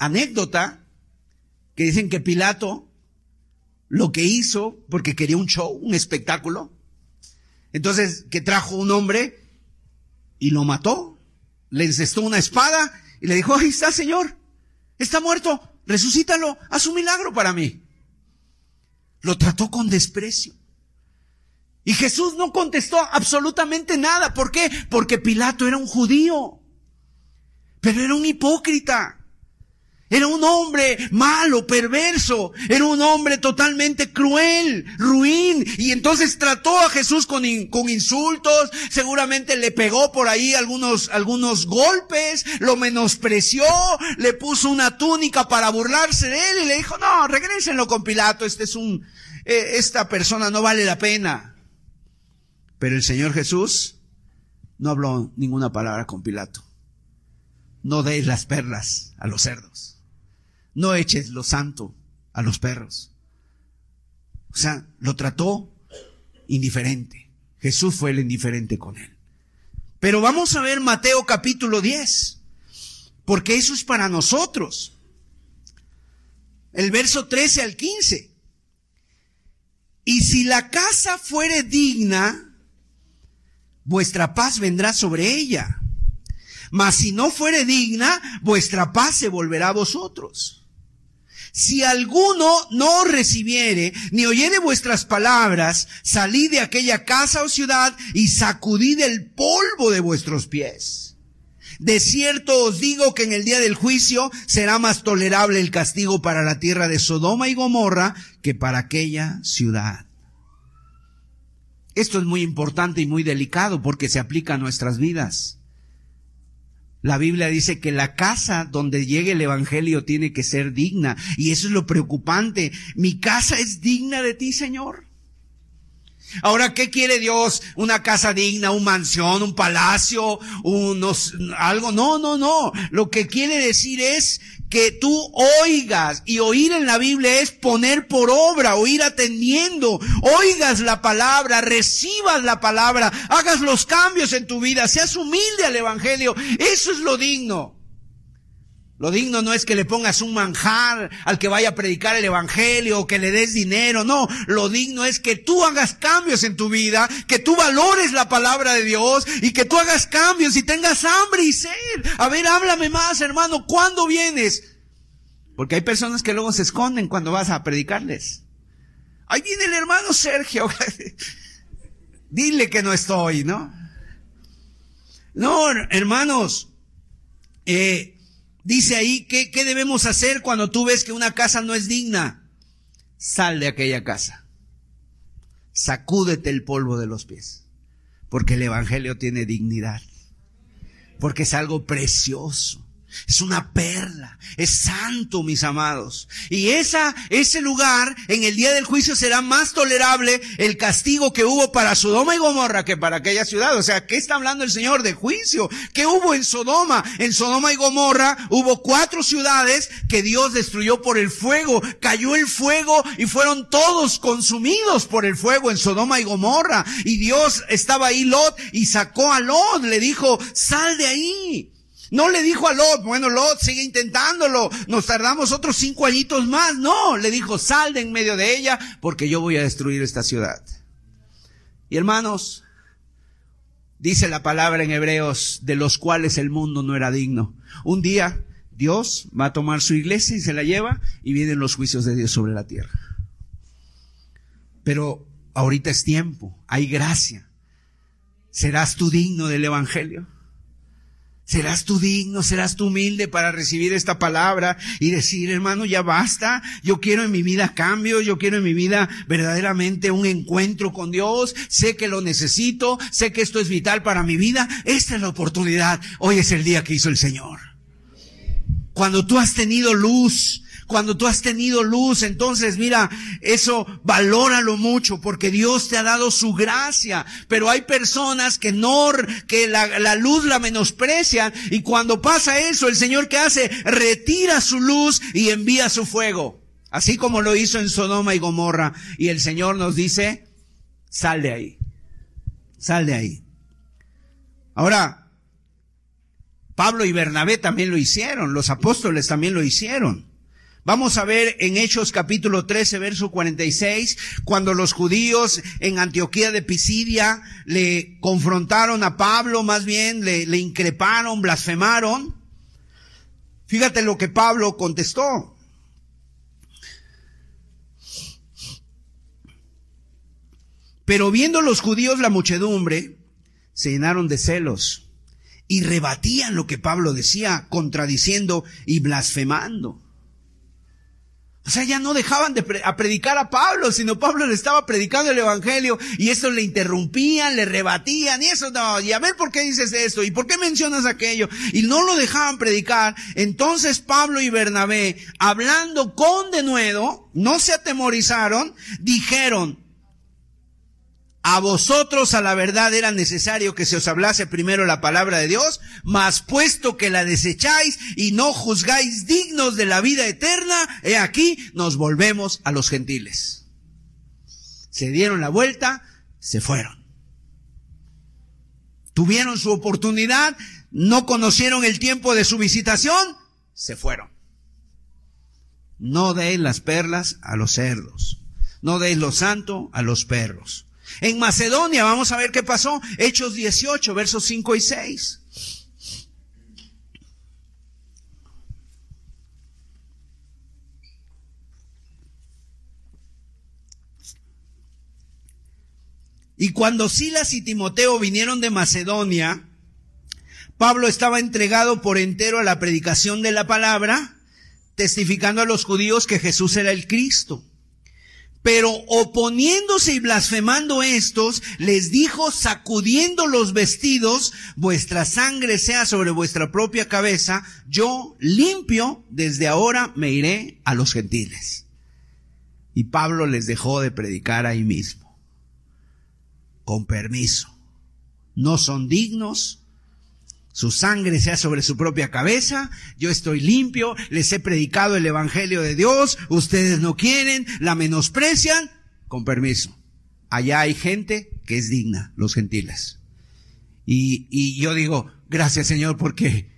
anécdota que dicen que Pilato lo que hizo, porque quería un show, un espectáculo, entonces que trajo un hombre y lo mató, le encestó una espada y le dijo, ahí está Señor, está muerto, resucítalo, haz un milagro para mí. Lo trató con desprecio. Y Jesús no contestó absolutamente nada. ¿Por qué? Porque Pilato era un judío. Pero era un hipócrita. Era un hombre malo, perverso. Era un hombre totalmente cruel, ruin. Y entonces trató a Jesús con, insultos. Seguramente le pegó por ahí algunos, algunos golpes. Lo menospreció. Le puso una túnica para burlarse de él. Y le dijo, no, regrésenlo con Pilato. Este es un, eh, esta persona no vale la pena. Pero el Señor Jesús no habló ninguna palabra con Pilato. No deis las perlas a los cerdos. No eches lo santo a los perros. O sea, lo trató indiferente. Jesús fue el indiferente con él. Pero vamos a ver Mateo capítulo 10, porque eso es para nosotros. El verso 13 al 15. Y si la casa fuere digna, vuestra paz vendrá sobre ella mas si no fuere digna, vuestra paz se volverá a vosotros. Si alguno no recibiere ni oyere vuestras palabras, salid de aquella casa o ciudad y sacudid el polvo de vuestros pies. De cierto os digo que en el día del juicio será más tolerable el castigo para la tierra de Sodoma y Gomorra que para aquella ciudad. Esto es muy importante y muy delicado porque se aplica a nuestras vidas. La Biblia dice que la casa donde llegue el Evangelio tiene que ser digna. Y eso es lo preocupante. Mi casa es digna de ti, Señor. Ahora, ¿qué quiere Dios? ¿Una casa digna, un mansión, un palacio, unos, algo? No, no, no. Lo que quiere decir es que tú oigas, y oír en la Biblia es poner por obra, oír atendiendo, oigas la palabra, recibas la palabra, hagas los cambios en tu vida, seas humilde al Evangelio. Eso es lo digno. Lo digno no es que le pongas un manjar al que vaya a predicar el evangelio o que le des dinero, no. Lo digno es que tú hagas cambios en tu vida, que tú valores la palabra de Dios y que tú hagas cambios y tengas hambre y sed. A ver, háblame más, hermano, ¿cuándo vienes? Porque hay personas que luego se esconden cuando vas a predicarles. Ahí viene el hermano Sergio. [laughs] Dile que no estoy, ¿no? No, hermanos, eh, dice ahí, ¿qué, ¿qué debemos hacer cuando tú ves que una casa no es digna? Sal de aquella casa. Sacúdete el polvo de los pies. Porque el Evangelio tiene dignidad. Porque es algo precioso. Es una perla, es santo, mis amados. Y esa, ese lugar, en el día del juicio será más tolerable el castigo que hubo para Sodoma y Gomorra que para aquella ciudad. O sea, ¿qué está hablando el Señor de juicio? ¿Qué hubo en Sodoma? En Sodoma y Gomorra hubo cuatro ciudades que Dios destruyó por el fuego. Cayó el fuego y fueron todos consumidos por el fuego en Sodoma y Gomorra. Y Dios estaba ahí Lot y sacó a Lot, le dijo, sal de ahí. No le dijo a Lot, bueno, Lot, sigue intentándolo, nos tardamos otros cinco añitos más. No, le dijo, sal de en medio de ella, porque yo voy a destruir esta ciudad. Y hermanos, dice la palabra en Hebreos, de los cuales el mundo no era digno. Un día Dios va a tomar su iglesia y se la lleva y vienen los juicios de Dios sobre la tierra. Pero ahorita es tiempo, hay gracia. ¿Serás tú digno del Evangelio? ¿Serás tú digno, serás tú humilde para recibir esta palabra y decir, hermano, ya basta? Yo quiero en mi vida cambio, yo quiero en mi vida verdaderamente un encuentro con Dios, sé que lo necesito, sé que esto es vital para mi vida. Esta es la oportunidad. Hoy es el día que hizo el Señor. Cuando tú has tenido luz, cuando tú has tenido luz, entonces mira, eso valóralo mucho porque Dios te ha dado su gracia. Pero hay personas que no, que la, la luz la menosprecian y cuando pasa eso, el Señor que hace, retira su luz y envía su fuego. Así como lo hizo en Sodoma y Gomorra. Y el Señor nos dice, sal de ahí. Sal de ahí. Ahora, Pablo y Bernabé también lo hicieron, los apóstoles también lo hicieron. Vamos a ver en Hechos capítulo 13, verso 46, cuando los judíos en Antioquía de Pisidia le confrontaron a Pablo, más bien le, le increparon, blasfemaron. Fíjate lo que Pablo contestó. Pero viendo los judíos la muchedumbre, se llenaron de celos y rebatían lo que Pablo decía, contradiciendo y blasfemando. O sea, ya no dejaban de predicar a Pablo, sino Pablo le estaba predicando el Evangelio y eso le interrumpían, le rebatían y eso no, y a ver por qué dices esto y por qué mencionas aquello y no lo dejaban predicar. Entonces Pablo y Bernabé, hablando con denuedo, no se atemorizaron, dijeron, a vosotros a la verdad era necesario que se os hablase primero la palabra de Dios, mas puesto que la desecháis y no juzgáis dignos de la vida eterna, he aquí nos volvemos a los gentiles. Se dieron la vuelta, se fueron. Tuvieron su oportunidad, no conocieron el tiempo de su visitación, se fueron. No deis las perlas a los cerdos, no deis lo santo a los perros. En Macedonia, vamos a ver qué pasó. Hechos 18, versos 5 y 6. Y cuando Silas y Timoteo vinieron de Macedonia, Pablo estaba entregado por entero a la predicación de la palabra, testificando a los judíos que Jesús era el Cristo. Pero oponiéndose y blasfemando estos, les dijo, sacudiendo los vestidos, vuestra sangre sea sobre vuestra propia cabeza, yo limpio, desde ahora me iré a los gentiles. Y Pablo les dejó de predicar ahí mismo, con permiso. No son dignos, su sangre sea sobre su propia cabeza, yo estoy limpio, les he predicado el Evangelio de Dios, ustedes no quieren, la menosprecian, con permiso. Allá hay gente que es digna, los gentiles. Y, y yo digo, gracias Señor porque,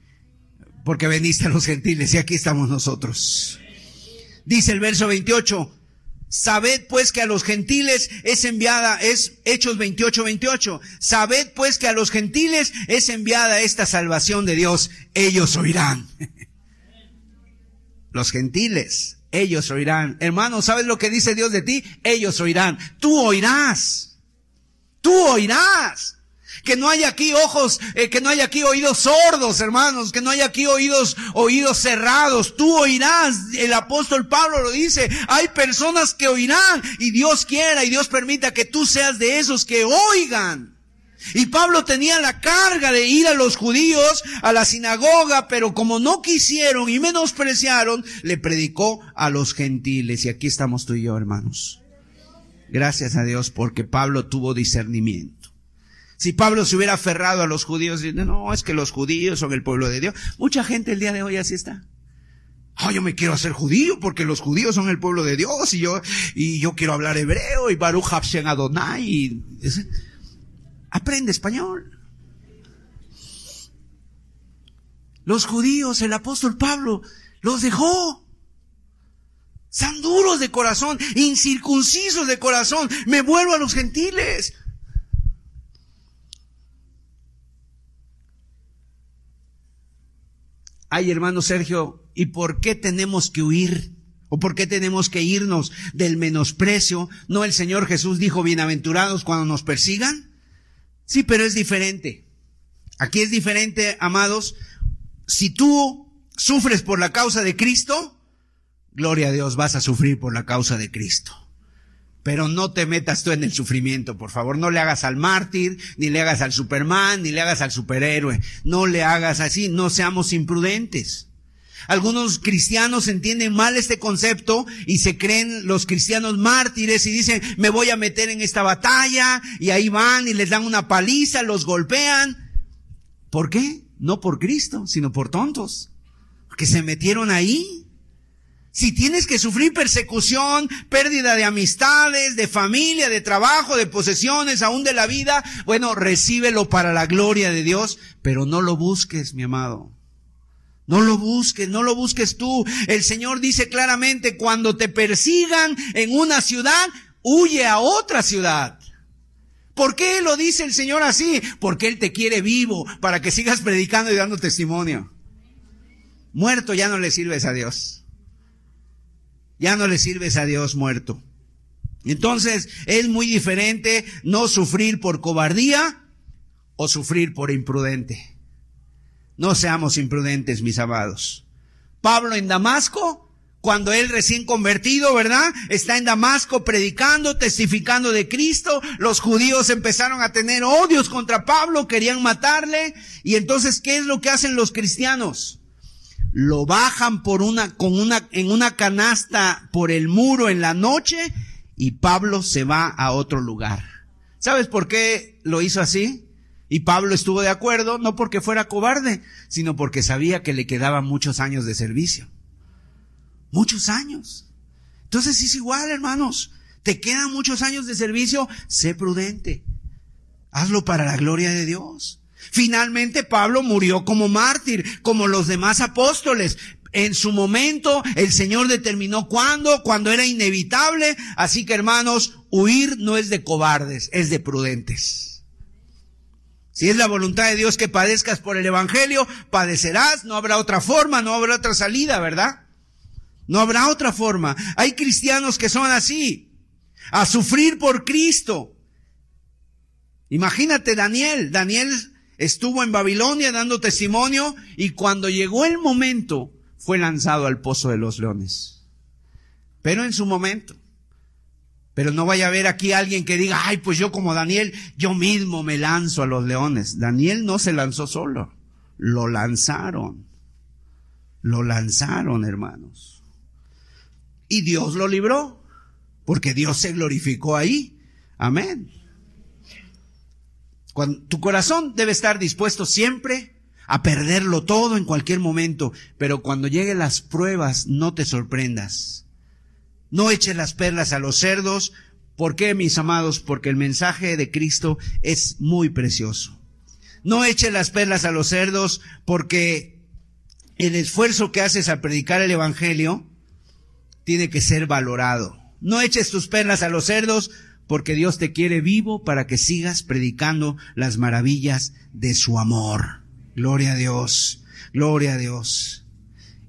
porque veniste a los gentiles y aquí estamos nosotros. Dice el verso 28, Sabed pues que a los gentiles es enviada, es Hechos 28, 28. Sabed pues que a los gentiles es enviada esta salvación de Dios. Ellos oirán. [laughs] los gentiles, ellos oirán. Hermano, ¿sabes lo que dice Dios de ti? Ellos oirán. Tú oirás. Tú oirás. Que no haya aquí ojos, eh, que no haya aquí oídos sordos, hermanos, que no haya aquí oídos, oídos cerrados. Tú oirás. El apóstol Pablo lo dice. Hay personas que oirán y Dios quiera y Dios permita que tú seas de esos que oigan. Y Pablo tenía la carga de ir a los judíos a la sinagoga, pero como no quisieron y menospreciaron, le predicó a los gentiles. Y aquí estamos tú y yo, hermanos. Gracias a Dios porque Pablo tuvo discernimiento. Si Pablo se hubiera aferrado a los judíos, no, es que los judíos son el pueblo de Dios. Mucha gente el día de hoy así está. Ah, yo me quiero hacer judío porque los judíos son el pueblo de Dios y yo, y yo quiero hablar hebreo y Baruch Hashem Adonai. Y, Aprende español. Los judíos, el apóstol Pablo, los dejó. Son duros de corazón, incircuncisos de corazón. Me vuelvo a los gentiles. Ay, hermano Sergio, ¿y por qué tenemos que huir? ¿O por qué tenemos que irnos del menosprecio? ¿No el Señor Jesús dijo bienaventurados cuando nos persigan? Sí, pero es diferente. Aquí es diferente, amados. Si tú sufres por la causa de Cristo, gloria a Dios, vas a sufrir por la causa de Cristo. Pero no te metas tú en el sufrimiento, por favor. No le hagas al mártir, ni le hagas al Superman, ni le hagas al superhéroe. No le hagas así, no seamos imprudentes. Algunos cristianos entienden mal este concepto y se creen los cristianos mártires y dicen, me voy a meter en esta batalla y ahí van y les dan una paliza, los golpean. ¿Por qué? No por Cristo, sino por tontos. Porque se metieron ahí. Si tienes que sufrir persecución, pérdida de amistades, de familia, de trabajo, de posesiones, aún de la vida, bueno, recíbelo para la gloria de Dios, pero no lo busques, mi amado. No lo busques, no lo busques tú. El Señor dice claramente, cuando te persigan en una ciudad, huye a otra ciudad. ¿Por qué lo dice el Señor así? Porque Él te quiere vivo para que sigas predicando y dando testimonio. Muerto ya no le sirves a Dios. Ya no le sirves a Dios muerto. Entonces es muy diferente no sufrir por cobardía o sufrir por imprudente. No seamos imprudentes, mis amados. Pablo en Damasco, cuando él recién convertido, ¿verdad? Está en Damasco predicando, testificando de Cristo. Los judíos empezaron a tener odios contra Pablo, querían matarle. Y entonces, ¿qué es lo que hacen los cristianos? Lo bajan por una, con una, en una canasta por el muro en la noche y Pablo se va a otro lugar. ¿Sabes por qué lo hizo así? Y Pablo estuvo de acuerdo, no porque fuera cobarde, sino porque sabía que le quedaban muchos años de servicio. Muchos años. Entonces es igual, hermanos. Te quedan muchos años de servicio, sé prudente. Hazlo para la gloria de Dios. Finalmente Pablo murió como mártir, como los demás apóstoles. En su momento el Señor determinó cuándo, cuando era inevitable. Así que hermanos, huir no es de cobardes, es de prudentes. Si es la voluntad de Dios que padezcas por el Evangelio, padecerás, no habrá otra forma, no habrá otra salida, ¿verdad? No habrá otra forma. Hay cristianos que son así, a sufrir por Cristo. Imagínate Daniel, Daniel estuvo en Babilonia dando testimonio y cuando llegó el momento fue lanzado al pozo de los leones. Pero en su momento. Pero no vaya a haber aquí alguien que diga, ay, pues yo como Daniel, yo mismo me lanzo a los leones. Daniel no se lanzó solo, lo lanzaron. Lo lanzaron, hermanos. Y Dios lo libró, porque Dios se glorificó ahí. Amén. Tu corazón debe estar dispuesto siempre a perderlo todo en cualquier momento, pero cuando lleguen las pruebas, no te sorprendas no eche las perlas a los cerdos. ¿Por qué, mis amados? Porque el mensaje de Cristo es muy precioso. No eche las perlas a los cerdos porque el esfuerzo que haces al predicar el Evangelio tiene que ser valorado. No eches tus perlas a los cerdos porque Dios te quiere vivo para que sigas predicando las maravillas de su amor. Gloria a Dios, gloria a Dios.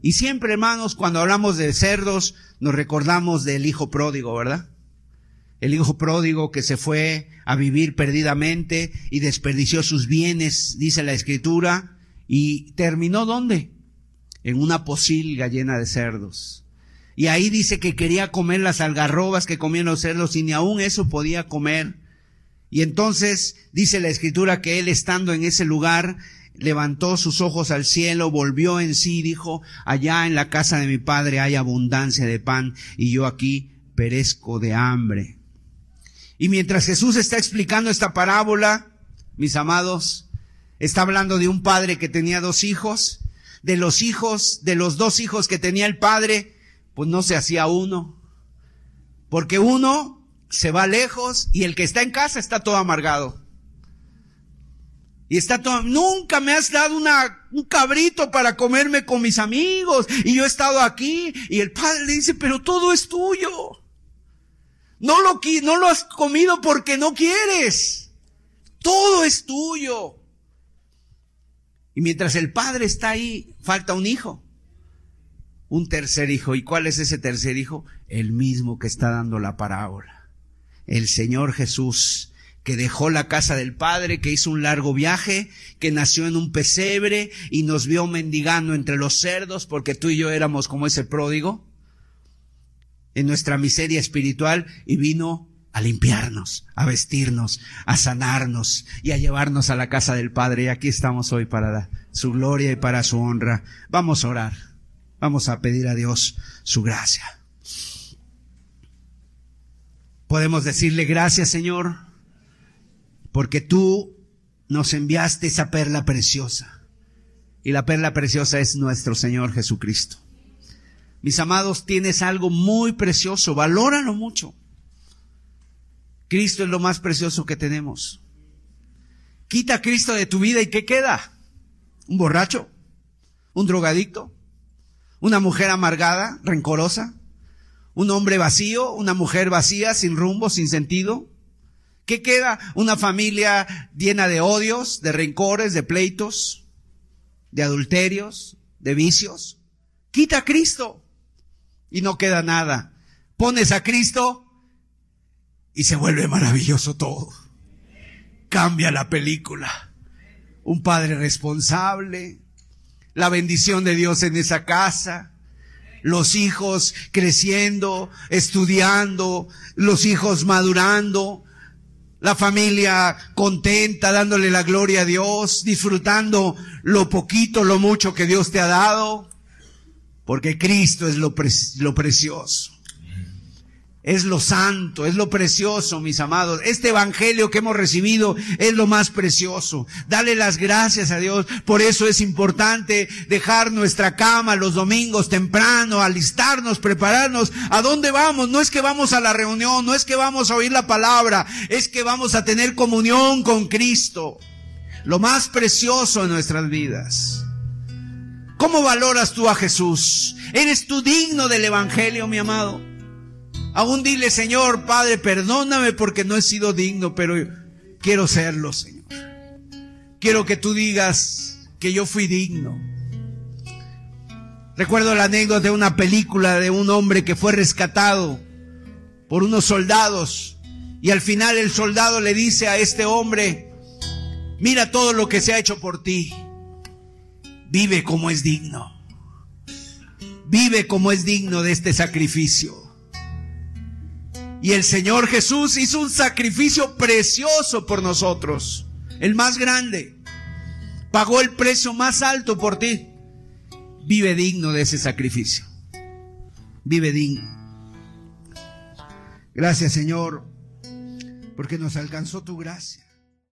Y siempre, hermanos, cuando hablamos de cerdos, nos recordamos del hijo pródigo, ¿verdad? El hijo pródigo que se fue a vivir perdidamente y desperdició sus bienes, dice la escritura, y terminó ¿dónde? En una posilga llena de cerdos. Y ahí dice que quería comer las algarrobas que comían los cerdos y ni aún eso podía comer. Y entonces dice la escritura que él estando en ese lugar levantó sus ojos al cielo, volvió en sí y dijo, allá en la casa de mi padre hay abundancia de pan y yo aquí perezco de hambre. Y mientras Jesús está explicando esta parábola, mis amados, está hablando de un padre que tenía dos hijos, de los hijos, de los dos hijos que tenía el padre, pues no se hacía uno. Porque uno se va lejos y el que está en casa está todo amargado. Y está todo, nunca me has dado una, un cabrito para comerme con mis amigos. Y yo he estado aquí. Y el padre le dice, pero todo es tuyo. No lo, no lo has comido porque no quieres. Todo es tuyo. Y mientras el padre está ahí, falta un hijo. Un tercer hijo. ¿Y cuál es ese tercer hijo? El mismo que está dando la parábola. El Señor Jesús que dejó la casa del padre, que hizo un largo viaje, que nació en un pesebre y nos vio mendigando entre los cerdos porque tú y yo éramos como ese pródigo en nuestra miseria espiritual y vino a limpiarnos, a vestirnos, a sanarnos y a llevarnos a la casa del Padre. Y aquí estamos hoy para su gloria y para su honra. Vamos a orar. Vamos a pedir a Dios su gracia. Podemos decirle gracias, Señor, porque tú nos enviaste esa perla preciosa. Y la perla preciosa es nuestro Señor Jesucristo. Mis amados, tienes algo muy precioso, valóralo mucho. Cristo es lo más precioso que tenemos. Quita a Cristo de tu vida y ¿qué queda? ¿Un borracho? ¿Un drogadicto? ¿Una mujer amargada, rencorosa? ¿Un hombre vacío? ¿Una mujer vacía, sin rumbo, sin sentido? ¿Qué queda? Una familia llena de odios, de rencores, de pleitos, de adulterios, de vicios. Quita a Cristo y no queda nada. Pones a Cristo y se vuelve maravilloso todo. Cambia la película. Un padre responsable, la bendición de Dios en esa casa, los hijos creciendo, estudiando, los hijos madurando, la familia contenta, dándole la gloria a Dios, disfrutando lo poquito, lo mucho que Dios te ha dado, porque Cristo es lo, lo precioso. Es lo santo, es lo precioso, mis amados. Este evangelio que hemos recibido es lo más precioso. Dale las gracias a Dios. Por eso es importante dejar nuestra cama los domingos temprano, alistarnos, prepararnos. ¿A dónde vamos? No es que vamos a la reunión, no es que vamos a oír la palabra, es que vamos a tener comunión con Cristo. Lo más precioso en nuestras vidas. ¿Cómo valoras tú a Jesús? ¿Eres tú digno del evangelio, mi amado? Aún dile, Señor, Padre, perdóname porque no he sido digno, pero quiero serlo, Señor. Quiero que tú digas que yo fui digno. Recuerdo la anécdota de una película de un hombre que fue rescatado por unos soldados y al final el soldado le dice a este hombre, mira todo lo que se ha hecho por ti, vive como es digno, vive como es digno de este sacrificio. Y el Señor Jesús hizo un sacrificio precioso por nosotros, el más grande. Pagó el precio más alto por ti. Vive digno de ese sacrificio. Vive digno. Gracias Señor, porque nos alcanzó tu gracia.